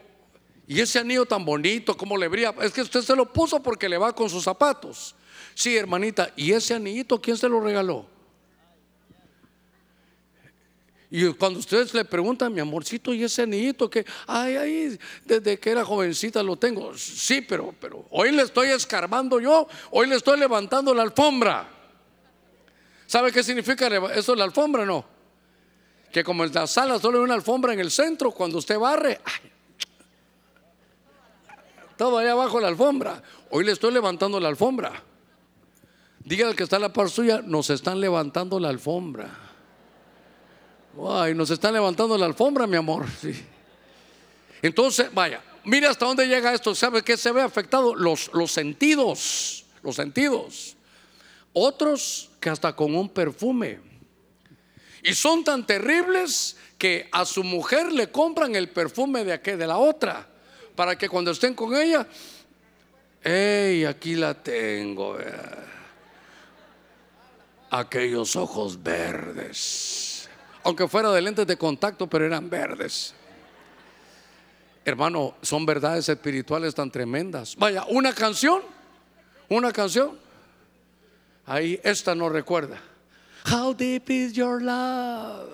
¿y ese anillo tan bonito, cómo le brilla? Es que usted se lo puso porque le va con sus zapatos. Sí, hermanita, ¿y ese anillito quién se lo regaló? Y cuando ustedes le preguntan, mi amorcito, ¿y ese anillito que, ay, ay, desde que era jovencita lo tengo? Sí, pero, pero hoy le estoy escarbando yo, hoy le estoy levantando la alfombra. ¿Sabe qué significa eso la alfombra? No. Que como en la sala solo hay una alfombra en el centro, cuando usted barre, todo allá abajo la alfombra. Hoy le estoy levantando la alfombra. Diga al que está en la par suya, nos están levantando la alfombra. Ay, nos están levantando la alfombra, mi amor. Entonces, vaya, mire hasta dónde llega esto. ¿Sabe qué se ve afectado? Los, los sentidos, los sentidos. Otros que hasta con un perfume. Y son tan terribles que a su mujer le compran el perfume de aquel, de la otra, para que cuando estén con ella, hey, aquí la tengo. Aquellos ojos verdes aunque fuera de lentes de contacto, pero eran verdes. Hermano, son verdades espirituales tan tremendas. Vaya, una canción, una canción. Ahí esta no recuerda. How deep is your love?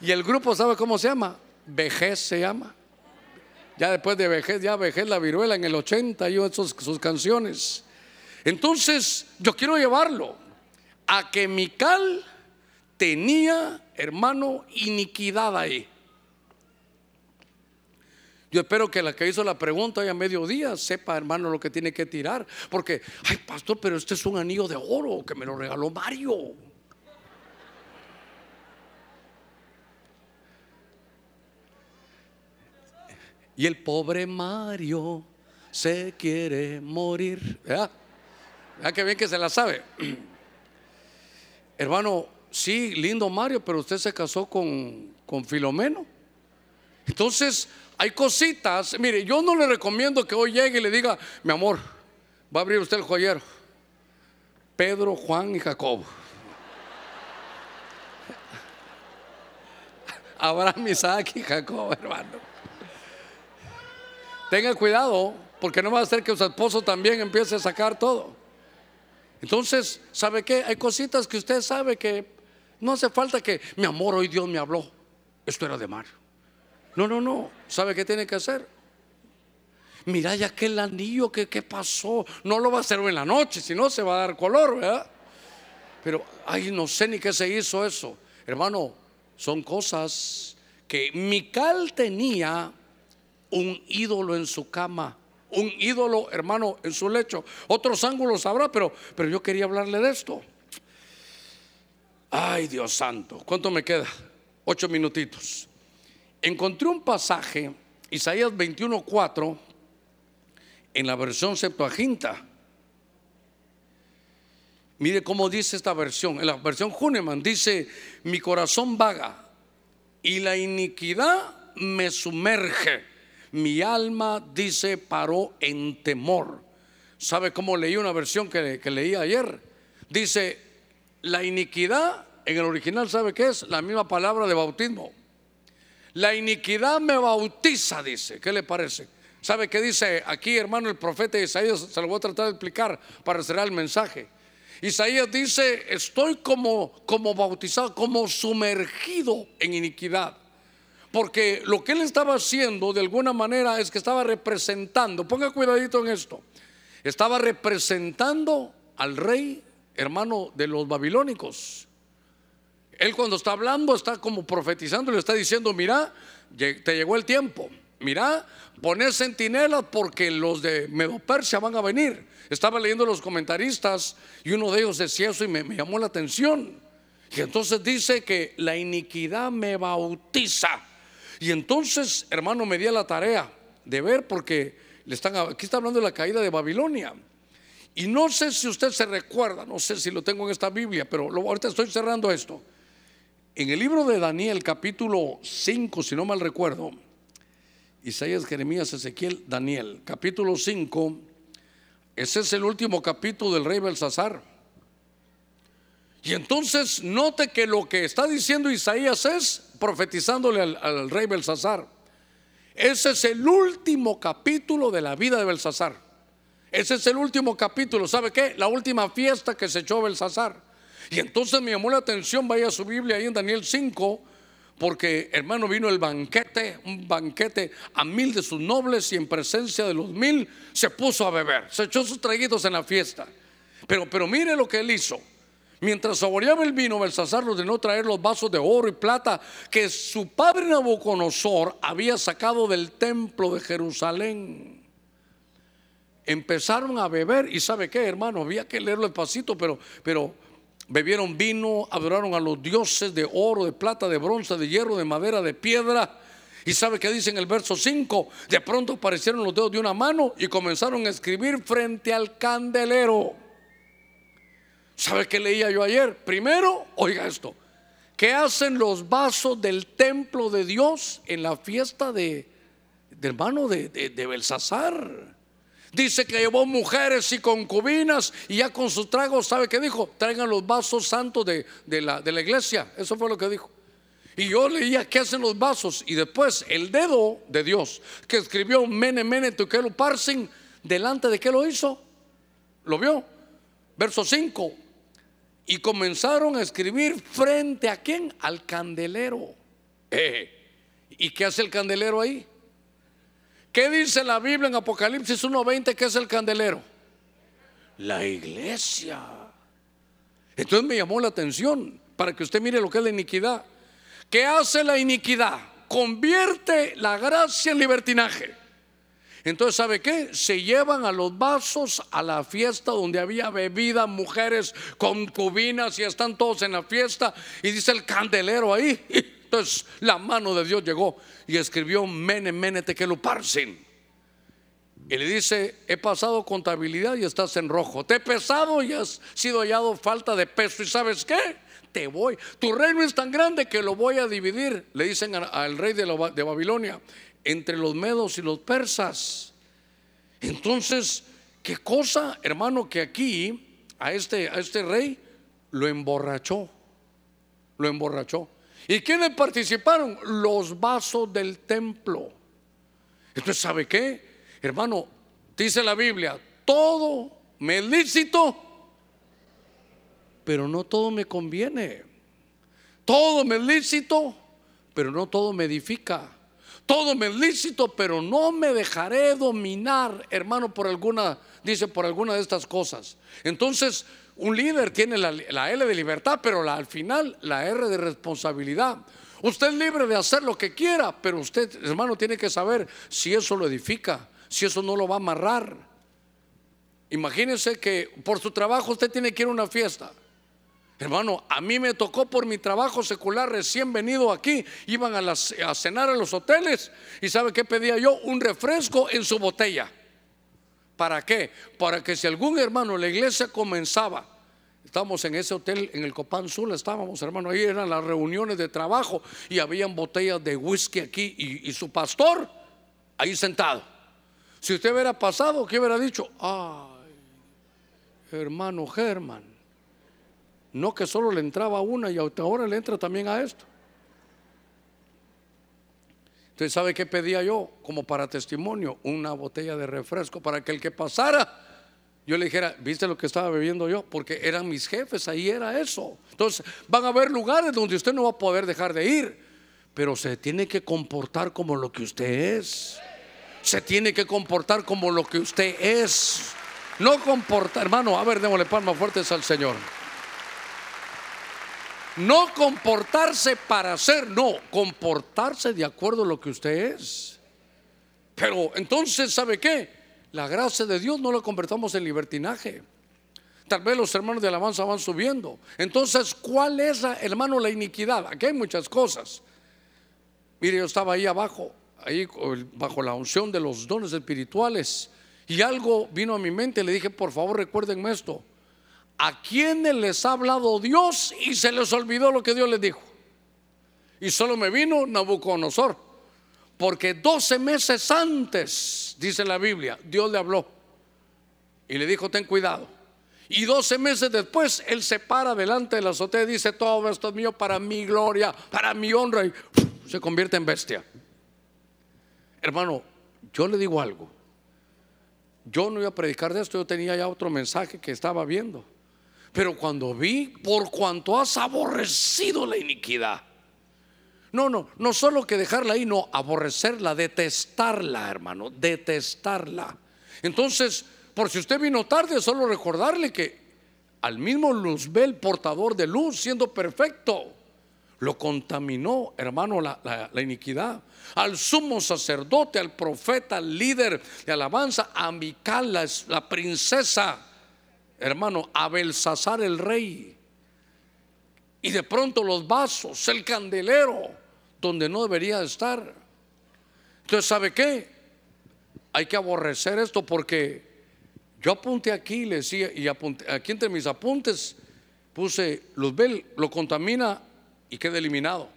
y el grupo sabe cómo se llama? Vejez se llama. Ya después de vejez, ya vejez la viruela en el 80 y sus, sus canciones. Entonces, yo quiero llevarlo a que Mical tenía, hermano, iniquidad ahí. Yo espero que la que hizo la pregunta hoy a mediodía sepa, hermano, lo que tiene que tirar. Porque, ay, pastor, pero este es un anillo de oro que me lo regaló Mario. Y el pobre Mario se quiere morir. ¿Verdad? ¿Verdad que bien que se la sabe? Hermano, sí, lindo Mario, pero usted se casó con, con Filomeno. Entonces, hay cositas. Mire, yo no le recomiendo que hoy llegue y le diga, mi amor, va a abrir usted el joyero. Pedro, Juan y Jacob. Abraham, Isaac y Jacob, hermano. Tenga cuidado, porque no va a ser que su esposo también empiece a sacar todo. Entonces, ¿sabe qué? Hay cositas que usted sabe que no hace falta que, mi amor, hoy Dios me habló. Esto era de Mario. No, no, no. ¿Sabe qué tiene que hacer? Mira ya aquel anillo que, ¿qué pasó. No lo va a hacer en la noche, si no se va a dar color, ¿verdad? Pero, ay, no sé ni qué se hizo eso. Hermano, son cosas que Mical tenía un ídolo en su cama, un ídolo, hermano, en su lecho. Otros ángulos habrá, pero, pero yo quería hablarle de esto. Ay, Dios santo, ¿cuánto me queda? Ocho minutitos. Encontré un pasaje, Isaías 21:4, en la versión Septuaginta. Mire cómo dice esta versión. En la versión Huneman dice: Mi corazón vaga y la iniquidad me sumerge. Mi alma dice paró en temor. ¿Sabe cómo leí una versión que, que leí ayer? Dice: La iniquidad en el original, ¿sabe qué es? La misma palabra de bautismo. La iniquidad me bautiza, dice. ¿Qué le parece? ¿Sabe qué dice aquí, hermano, el profeta Isaías? Se lo voy a tratar de explicar para cerrar el mensaje. Isaías dice, estoy como, como bautizado, como sumergido en iniquidad. Porque lo que él estaba haciendo de alguna manera es que estaba representando, ponga cuidadito en esto, estaba representando al rey, hermano, de los babilónicos. Él cuando está hablando está como profetizando, le está diciendo, mira, te llegó el tiempo. Mira, poner centinelas porque los de Medopersia van a venir. Estaba leyendo los comentaristas y uno de ellos decía eso y me, llamó la atención. Y entonces dice que la iniquidad me bautiza. Y entonces, hermano, me di la tarea de ver porque le están, aquí está hablando de la caída de Babilonia. Y no sé si usted se recuerda, no sé si lo tengo en esta Biblia, pero ahorita estoy cerrando esto. En el libro de Daniel, capítulo 5, si no mal recuerdo, Isaías, Jeremías, Ezequiel, Daniel, capítulo 5, Ese es el último capítulo del rey Belsasar. Y entonces note que lo que está diciendo Isaías es profetizándole al, rey Belsasar. Ese es el último capítulo de la vida de Belsasar. Ese es el último capítulo. ¿Sabe qué? La última fiesta que se echó Belsasar. Y entonces me llamó la atención, vaya su Biblia ahí en Daniel 5, porque hermano vino el banquete, un banquete a mil de sus nobles y en presencia de los mil se puso a beber, se echó sus traguitos en la fiesta. Pero, pero mire lo que él hizo. Mientras saboreaba el vino, Belsasar no traer los vasos de oro y plata que su padre Nabucodonosor había sacado del templo de Jerusalén. Empezaron a beber y sabe qué, hermano, había que leerlo despacito, pero, pero bebieron vino, adoraron a los dioses de oro, de plata, de bronce, de hierro, de madera, de piedra. Y sabe qué dice en el verso 5, de pronto aparecieron los dedos de una mano y comenzaron a escribir frente al candelero. ¿Sabe qué leía yo ayer? Primero, oiga esto, ¿qué hacen los vasos del templo de Dios en la fiesta de, hermano de, de, Belsasar? Dice que llevó mujeres y concubinas y ya con sus tragos, ¿sabe qué dijo? Traigan los vasos santos de, la, de la iglesia. Eso fue lo que dijo. Y yo leía qué hacen los vasos y después el dedo de Dios que escribió Mene Mene Tukelu Parsin, delante de qué lo hizo? ¿Lo vio? Verso 5 y comenzaron a escribir frente a quién? Al candelero. Eh, ¿Y qué hace el candelero ahí? ¿Qué dice la Biblia en Apocalipsis 1.20 que es el candelero? La iglesia. Entonces me llamó la atención para que usted mire lo que es la iniquidad. ¿Qué hace la iniquidad? Convierte la gracia en libertinaje. Entonces, ¿sabe qué? Se llevan a los vasos a la fiesta donde había bebida, mujeres, concubinas y están todos en la fiesta. Y dice el candelero ahí. Entonces la mano de Dios llegó y escribió Mene, Mene. Y le dice, he pasado contabilidad y estás en rojo. Te he pesado y has sido hallado falta de peso. ¿Y sabes qué? Te voy. Tu reino es tan grande que lo voy a dividir, le dicen al rey de, de Babilonia entre los medos y los persas. Entonces, qué cosa, hermano, que aquí a este, a este rey lo emborrachó, lo emborrachó. ¿Y quiénes participaron? Los vasos del templo. Entonces, ¿sabe qué? Hermano, dice la Biblia, todo me es lícito, pero no todo me conviene. Todo me es lícito, pero no todo me edifica. Todo me es lícito, pero no me dejaré dominar, hermano, por alguna, dice, por alguna de estas cosas. Entonces, un líder tiene la, L de libertad, pero la, al final la R de responsabilidad. Usted es libre de hacer lo que quiera, pero usted, hermano, tiene que saber si eso lo edifica, si eso no lo va a amarrar. Imagínese que por su trabajo usted tiene que ir a una fiesta. Hermano, a mí me tocó por mi trabajo secular recién venido aquí. Iban a, cenar a los hoteles y ¿sabe qué pedía yo? Un refresco en su botella. ¿Para qué? Para que si algún hermano, la iglesia comenzaba, estábamos en ese hotel, en el Copán Sur, estábamos hermano, ahí eran las reuniones de trabajo y habían botellas de whisky aquí y, y su pastor ahí sentado. Si usted hubiera pasado, ¿qué hubiera dicho? Ay, hermano Germán no que solo le entraba una y ahora le entra también a esto. Entonces, ¿sabe qué pedía yo? Como para testimonio, una botella de refresco para que el que pasara, yo le dijera, ¿viste lo que estaba bebiendo yo? Porque eran mis jefes, ahí era eso. Entonces, van a haber lugares donde usted no va a poder dejar de ir, pero se tiene que comportar como lo que usted es. Se tiene que comportar como lo que usted es. No comportar, hermano, a ver, démosle palmas fuertes al Señor. No comportarse para ser, no, comportarse de acuerdo a lo que usted es. Pero entonces, ¿sabe qué? La gracia de Dios no la convertamos en libertinaje. Tal vez los hermanos de alabanza van subiendo. Entonces, ¿cuál es, hermano, la iniquidad? Aquí hay muchas cosas. Mire, yo estaba ahí abajo, ahí bajo la unción de los dones espirituales, y algo vino a mi mente. Le dije, por favor, recuérdenme esto a quienes les ha hablado Dios y se les olvidó lo que Dios les dijo. Y solo me vino Nabucodonosor, porque 12 meses antes, dice la Biblia, Dios le habló. y le dijo, ten cuidado. Y 12 meses después, él se para delante de la azotea y dice, todo esto es mío para mi gloria, para mi honra, y se convierte en bestia. Hermano, yo le digo algo. Yo no iba a predicar de esto, yo tenía ya otro mensaje que estaba viendo. Pero cuando vi, por cuanto has aborrecido la iniquidad. No, no, no solo que dejarla ahí, no, aborrecerla, detestarla, hermano, detestarla. Entonces, por si usted vino tarde, solo recordarle que al mismo Luzbel, portador de luz, siendo perfecto, lo contaminó, hermano, la, iniquidad. Al sumo sacerdote, al profeta, al líder de alabanza, a Mical, la, la princesa, hermano, a Belsasar el rey. Y de pronto los vasos, el candelero, donde no debería estar. Entonces, ¿sabe qué? Hay que aborrecer esto porque yo apunté aquí, le decía, y apunté, aquí entre mis apuntes puse, Luzbel lo contamina y queda eliminado.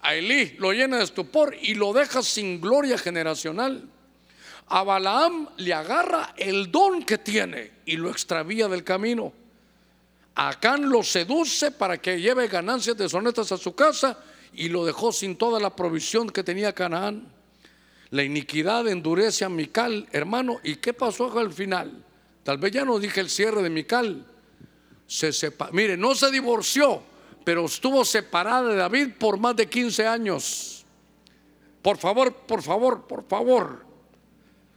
A Elí lo llena de estupor y lo deja sin gloria generacional. A Balaam le agarra el don que tiene y lo extravía del camino. A Acán lo seduce para que lleve ganancias deshonestas a su casa y lo dejó sin toda la provisión que tenía Canaán. La iniquidad endurece a Mical, hermano. ¿Y qué pasó al final? Tal vez ya no dije el cierre de Mical. Se mire, no se divorció, pero estuvo separada de David por más de 15 años. Por favor, por favor, por favor.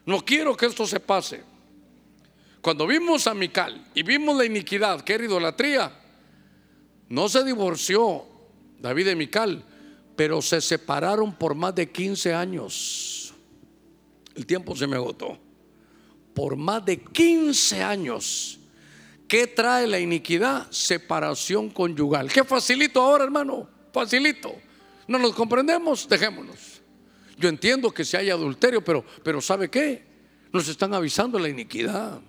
No quiero que esto se pase. Cuando vimos a Mical y vimos la iniquidad, que era idolatría, no se divorció David de Mical, pero se separaron por más de 15 años. El tiempo se me agotó por más de 15 años. ¿Qué trae la iniquidad? Separación conyugal. ¿Qué facilito ahora, hermano? Facilito. ¿No nos comprendemos? Dejémonos. Yo entiendo que si hay adulterio, pero, pero ¿sabe qué? Nos están avisando la iniquidad.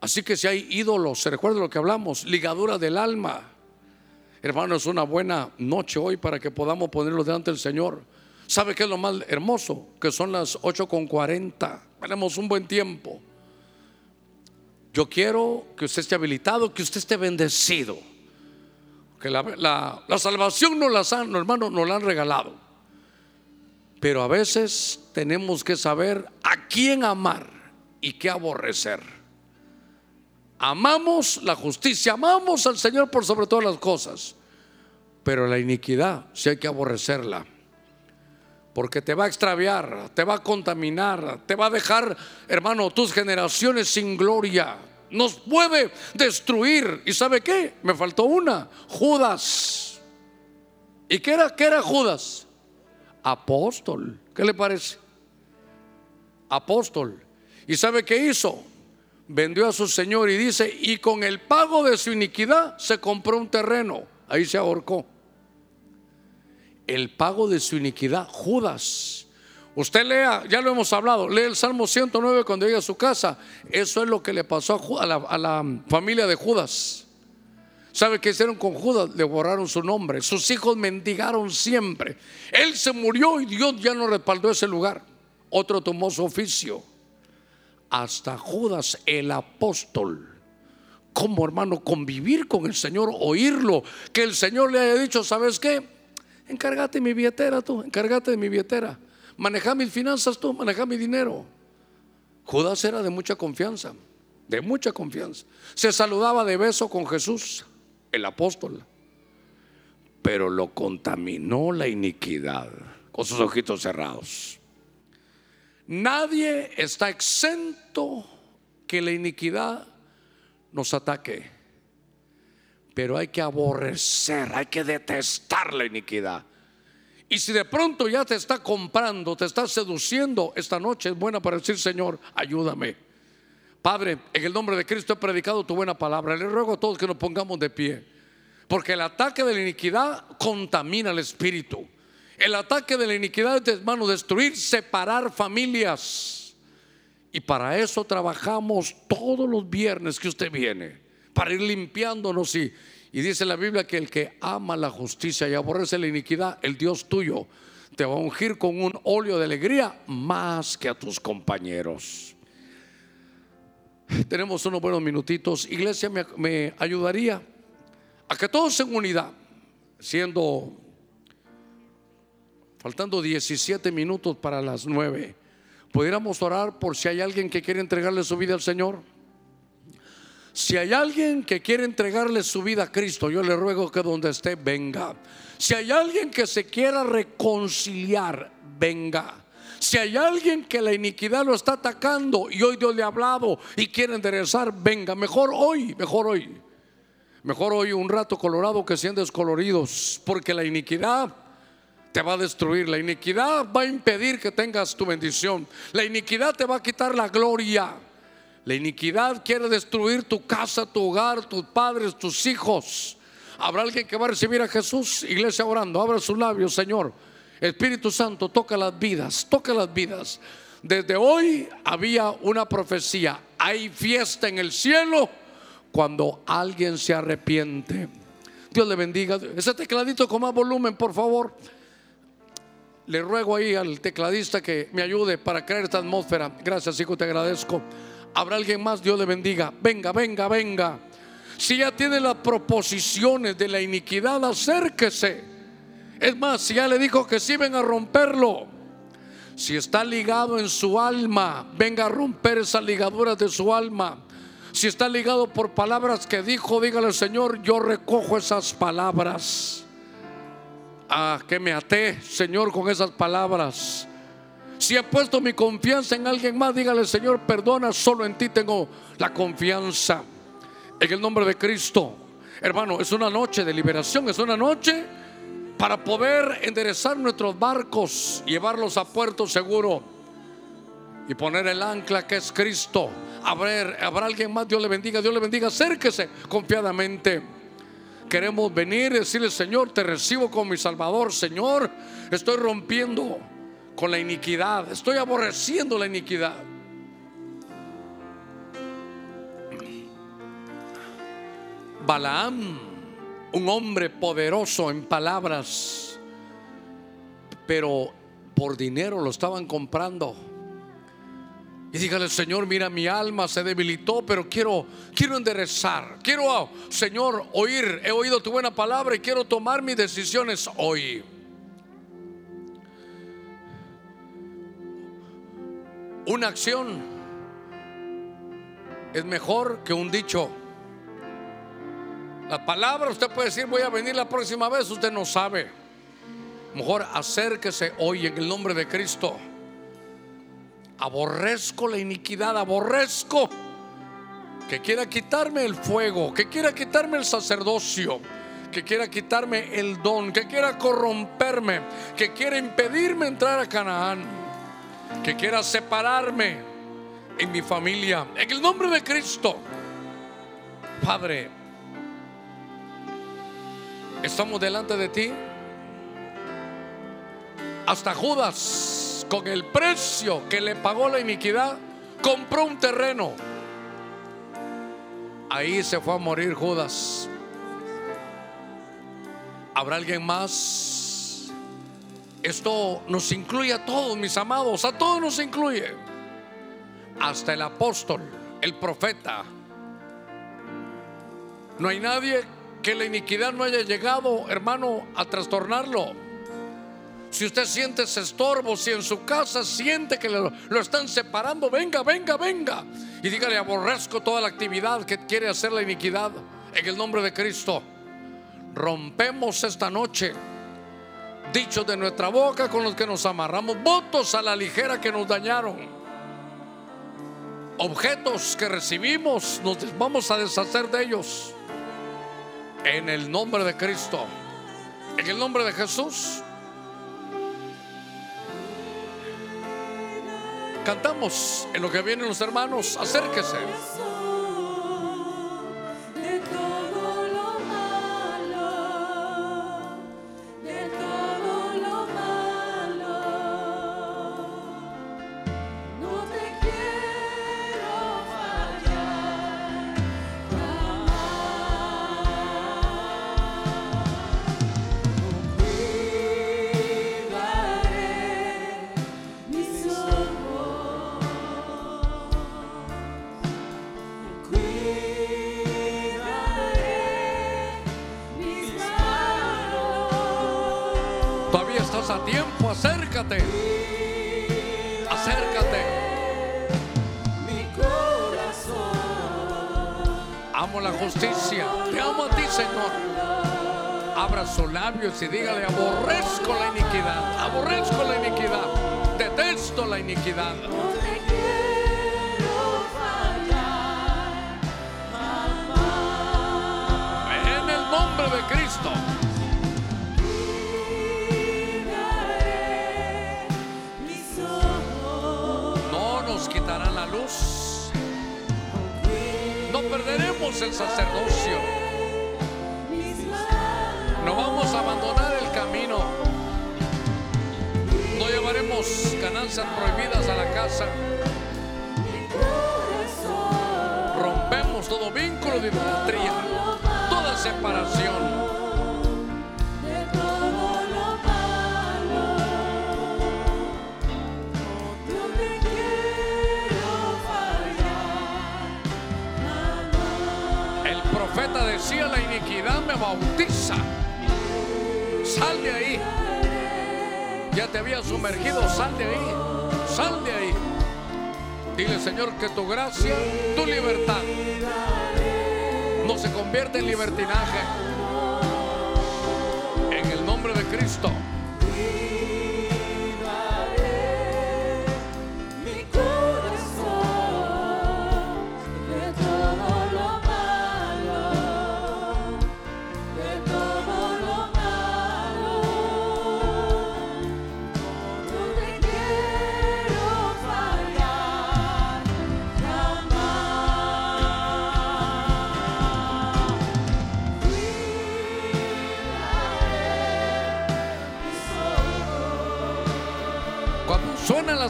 Así que si hay ídolos, se recuerda lo que hablamos, ligadura del alma. Hermano, es una buena noche hoy para que podamos ponerlo delante del Señor. ¿Sabe qué es lo más hermoso? Que son las 8 con 40. Tenemos un buen tiempo. Yo quiero que usted esté habilitado, que usted esté bendecido. Que la, salvación no la han, hermano, nos la han regalado. Pero a veces tenemos que saber a quién amar y qué aborrecer. Amamos la justicia, amamos al Señor por sobre todas las cosas. Pero la iniquidad, si hay que aborrecerla porque te va a extraviar, te va a contaminar, te va a dejar, hermano, tus generaciones sin gloria. Nos puede destruir. ¿Y sabe qué? Me faltó una, Judas. ¿Y qué era? ¿Qué era Judas? Apóstol. ¿Qué le parece? Apóstol. ¿Y sabe qué hizo? Vendió a su señor y dice, y con el pago de su iniquidad se compró un terreno. Ahí se ahorcó el pago de su iniquidad, Judas. Usted lea, ya lo hemos hablado, lee el Salmo 109 cuando llega a su casa. Eso es lo que le pasó a, la, familia de Judas. ¿Sabe qué hicieron con Judas? Le borraron su nombre. Sus hijos mendigaron siempre. Él se murió y Dios ya no respaldó ese lugar. Otro tomó su oficio. Hasta Judas, el apóstol. Como hermano, convivir con el Señor, oírlo. Que el Señor le haya dicho, ¿sabes qué? Encárgate de mi billetera tú, encárgate de mi billetera. Maneja mis finanzas tú, maneja mi dinero. Judas era de mucha confianza, de mucha confianza. Se saludaba de beso con Jesús, el apóstol. Pero lo contaminó la iniquidad con sus ojitos cerrados. Nadie está exento que la iniquidad nos ataque pero hay que aborrecer, hay que detestar la iniquidad. Y si de pronto ya te está comprando, te está seduciendo, esta noche es buena para decir, Señor, ayúdame. Padre, en el nombre de Cristo he predicado tu buena palabra. Le ruego a todos que nos pongamos de pie. Porque el ataque de la iniquidad contamina el espíritu. El ataque de la iniquidad es, hermano, destruir, separar familias. Y para eso trabajamos todos los viernes que usted viene para ir limpiándonos. Y, y dice la Biblia que el que ama la justicia y aborrece la iniquidad, el Dios tuyo, te va a ungir con un óleo de alegría más que a tus compañeros. Tenemos unos buenos minutitos. Iglesia, me, ayudaría a que todos en unidad, siendo faltando 17 minutos para las 9, pudiéramos orar por si hay alguien que quiere entregarle su vida al Señor. Si hay alguien que quiere entregarle su vida a Cristo, yo le ruego que donde esté venga. Si hay alguien que se quiera reconciliar, venga. Si hay alguien que la iniquidad lo está atacando y hoy Dios le ha hablado y quiere enderezar, venga. Mejor hoy, mejor hoy. Mejor hoy un rato colorado que sean descoloridos, porque la iniquidad te va a destruir. La iniquidad va a impedir que tengas tu bendición. La iniquidad te va a quitar la gloria. La iniquidad quiere destruir tu casa, tu hogar, tus padres, tus hijos. Habrá alguien que va a recibir a Jesús, iglesia orando, abra sus labios, Señor. Espíritu Santo, toca las vidas, toca las vidas. Desde hoy había una profecía. Hay fiesta en el cielo cuando alguien se arrepiente. Dios le bendiga. Ese tecladito con más volumen, por favor. Le ruego ahí al tecladista que me ayude para crear esta atmósfera. Gracias, hijo, te agradezco. Habrá alguien más, Dios le bendiga. Venga, venga, venga. Si ya tiene las proposiciones de la iniquidad, acérquese. Es más, si ya le dijo que sí, venga a romperlo. Si está ligado en su alma, venga a romper esas ligaduras de su alma. Si está ligado por palabras que dijo, dígale Señor, yo recojo esas palabras. Ah, que me até, Señor, con esas palabras. Si he puesto mi confianza en alguien más, dígale, Señor, perdona, solo en ti tengo la confianza. En el nombre de Cristo. Hermano, es una noche de liberación, es una noche para poder enderezar nuestros barcos, llevarlos a puerto seguro y poner el ancla que es Cristo. Habrá, habrá alguien más, Dios le bendiga, Dios le bendiga, acérquese confiadamente. Queremos venir y decirle, Señor, te recibo como mi Salvador, Señor, estoy rompiendo con la iniquidad, estoy aborreciendo la iniquidad. Balaam, un hombre poderoso en palabras, pero por dinero lo estaban comprando. Y dígale, Señor, mira, mi alma se debilitó, pero quiero, quiero enderezar. Quiero, Señor, oír. He oído tu buena palabra y quiero tomar mis decisiones hoy. Una acción es mejor que un dicho. La palabra, usted puede decir, voy a venir la próxima vez, usted no sabe. Mejor acérquese hoy en el nombre de Cristo. Aborrezco la iniquidad, aborrezco que quiera quitarme el fuego, que quiera quitarme el sacerdocio, que quiera quitarme el don, que quiera corromperme, que quiera impedirme entrar a Canaán, que quiera separarme en mi familia. En el nombre de Cristo, Padre, estamos delante de ti. Hasta Judas, con el precio que le pagó la iniquidad, compró un terreno. Ahí se fue a morir Judas. ¿Habrá alguien más? Esto nos incluye a todos, mis amados, a todos nos incluye. Hasta el apóstol, el profeta. No hay nadie que la iniquidad no haya llegado, hermano, a trastornarlo. Si usted siente ese estorbo, si en su casa siente que lo, están separando, venga, venga, venga. Y dígale, aborrezco toda la actividad que quiere hacer la iniquidad en el nombre de Cristo. Rompemos esta noche dichos de nuestra boca con los que nos amarramos, votos a la ligera que nos dañaron, objetos que recibimos, nos vamos a deshacer de ellos en el nombre de Cristo, en el nombre de Jesús. Cantamos en lo que vienen los hermanos, acérquese. Labios y dígale, aborrezco la iniquidad. Aborrezco la iniquidad. Detesto la iniquidad. En el nombre de Cristo. No nos quitarán la luz. No perderemos el sacerdocio. Bautiza. Sal de ahí. Ya te había sumergido, sal de ahí. Sal de ahí. Dile, Señor, que tu gracia, tu libertad, no se convierte en libertinaje. En el nombre de Cristo.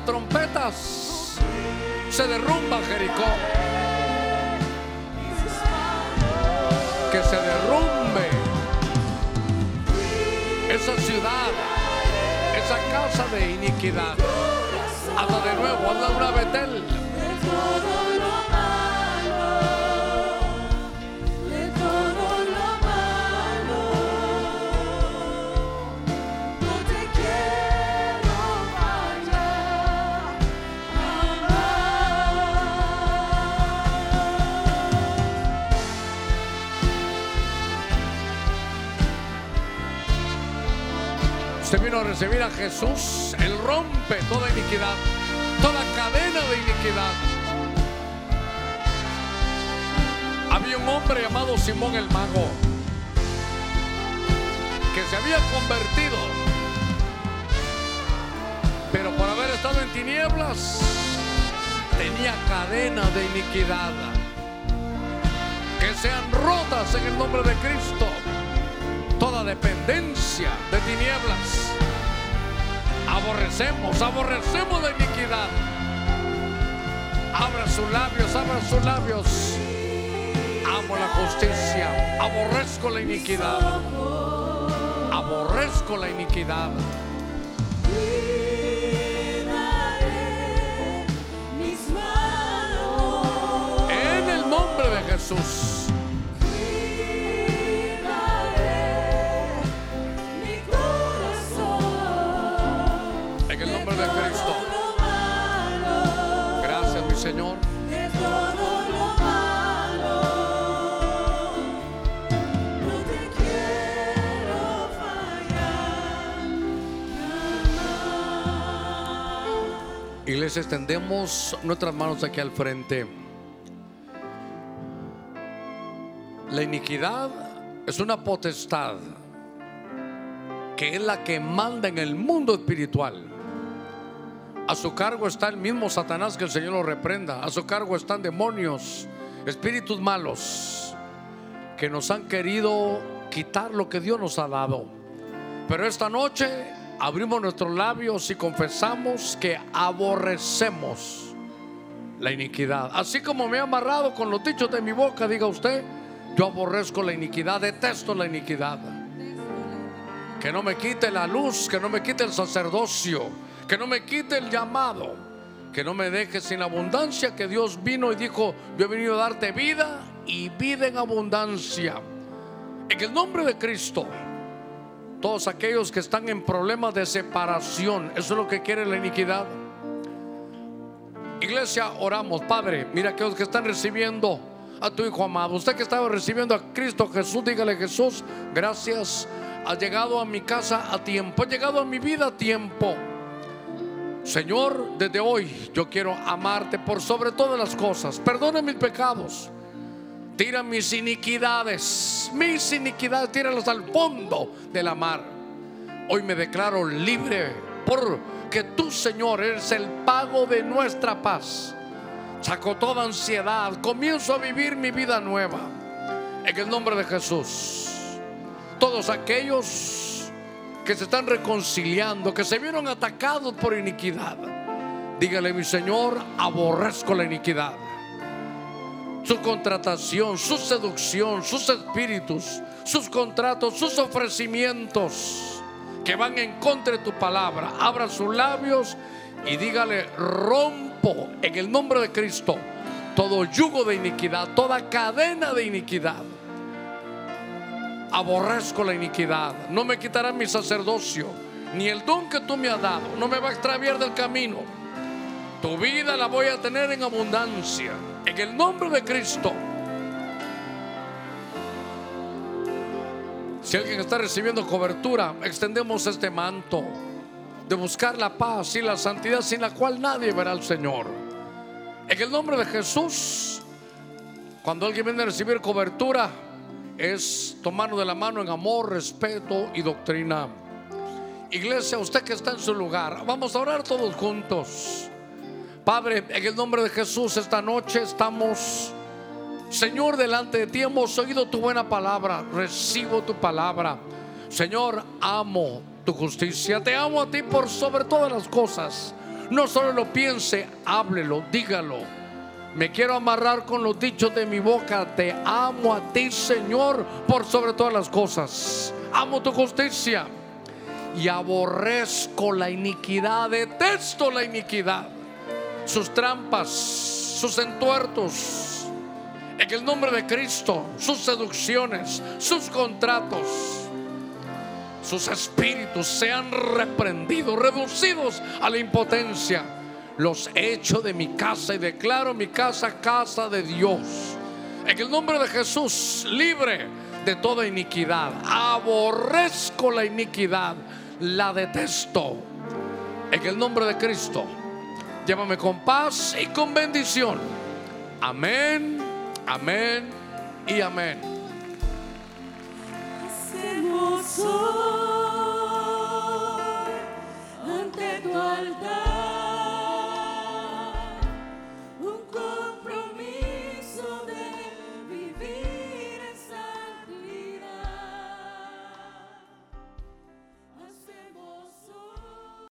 Trompetas, se derrumba Jericó. Que se derrumbe esa ciudad, esa casa de iniquidad. Hazla de nuevo, hazla una Betel. Vino a recibir a Jesús. Él rompe toda iniquidad, toda cadena de iniquidad. Había un hombre llamado Simón el Mago que se había convertido, pero por haber estado en tinieblas tenía cadena de iniquidad. Que sean rotas en el nombre de Cristo toda dependencia de tinieblas. Aborrecemos, aborrecemos la iniquidad. Abra sus labios, abra sus labios. Amo la justicia, aborrezco la iniquidad. Aborrezco la iniquidad. En el nombre de Jesús. Iglesia, extendemos nuestras manos aquí al frente. La iniquidad es una potestad que es la que manda en el mundo espiritual. A su cargo está el mismo Satanás que el Señor lo reprenda. A su cargo están demonios, espíritus malos que nos han querido quitar lo que Dios nos ha dado. Pero esta noche abrimos nuestros labios y confesamos que aborrecemos la iniquidad. Así como me he amarrado con los dichos de mi boca, diga usted, yo aborrezco la iniquidad, detesto la iniquidad. Que no me quite la luz, que no me quite el sacerdocio, que no me quite el llamado, que no me deje sin abundancia, que Dios vino y dijo, yo he venido a darte vida y vida en abundancia. En el nombre de Cristo Todos aquellos que están en problemas de separación, eso es lo que quiere la iniquidad. Iglesia, oramos, Padre, mira aquellos que están recibiendo a tu Hijo amado. Usted que estaba recibiendo a Cristo Jesús, dígale Jesús, gracias, has llegado a mi casa a tiempo, has llegado a mi vida a tiempo. Señor, desde hoy yo quiero amarte por sobre todas las cosas. Perdona mis pecados. Tira mis iniquidades, mis iniquidades, tíralas al fondo de la mar. Hoy me declaro libre porque tú, Señor, eres el pago de nuestra paz. Saco toda ansiedad, comienzo a vivir mi vida nueva. En el nombre de Jesús. Todos aquellos que se están reconciliando, que se vieron atacados por iniquidad. Dígale, mi Señor, aborrezco la iniquidad. Su contratación, su seducción, sus espíritus, sus contratos, sus ofrecimientos que van en contra de tu palabra. Abra sus labios y dígale, rompo en el nombre de Cristo todo yugo de iniquidad, toda cadena de iniquidad. Aborrezco la iniquidad. No me quitará mi sacerdocio, ni el don que tú me has dado. No me va a extraviar del camino. Tu vida la voy a tener en abundancia. En el nombre de Cristo. Si alguien está recibiendo cobertura, extendemos este manto de buscar la paz y la santidad sin la cual nadie verá al Señor. En el nombre de Jesús, cuando alguien viene a recibir cobertura, es tomarnos de la mano en amor, respeto y doctrina. Iglesia, usted que está en su lugar, vamos a orar todos juntos. Padre, en el nombre de Jesús, esta noche estamos, Señor, delante de ti hemos oído tu buena palabra, recibo tu palabra. Señor, amo tu justicia, te amo a ti por sobre todas las cosas. No solo lo piense, háblelo, dígalo. Me quiero amarrar con los dichos de mi boca. Te amo a ti, Señor, por sobre todas las cosas. Amo tu justicia y aborrezco la iniquidad, detesto la iniquidad, sus trampas, sus entuertos. En el nombre de Cristo, sus seducciones, sus contratos, sus espíritus sean reprendidos, reducidos a la impotencia. Los echo de mi casa y declaro mi casa casa de Dios. En el nombre de Jesús, libre de toda iniquidad. Aborrezco la iniquidad, la detesto. En el nombre de Cristo, Llévame con paz y con bendición. Amén, amén y amén. ante tu.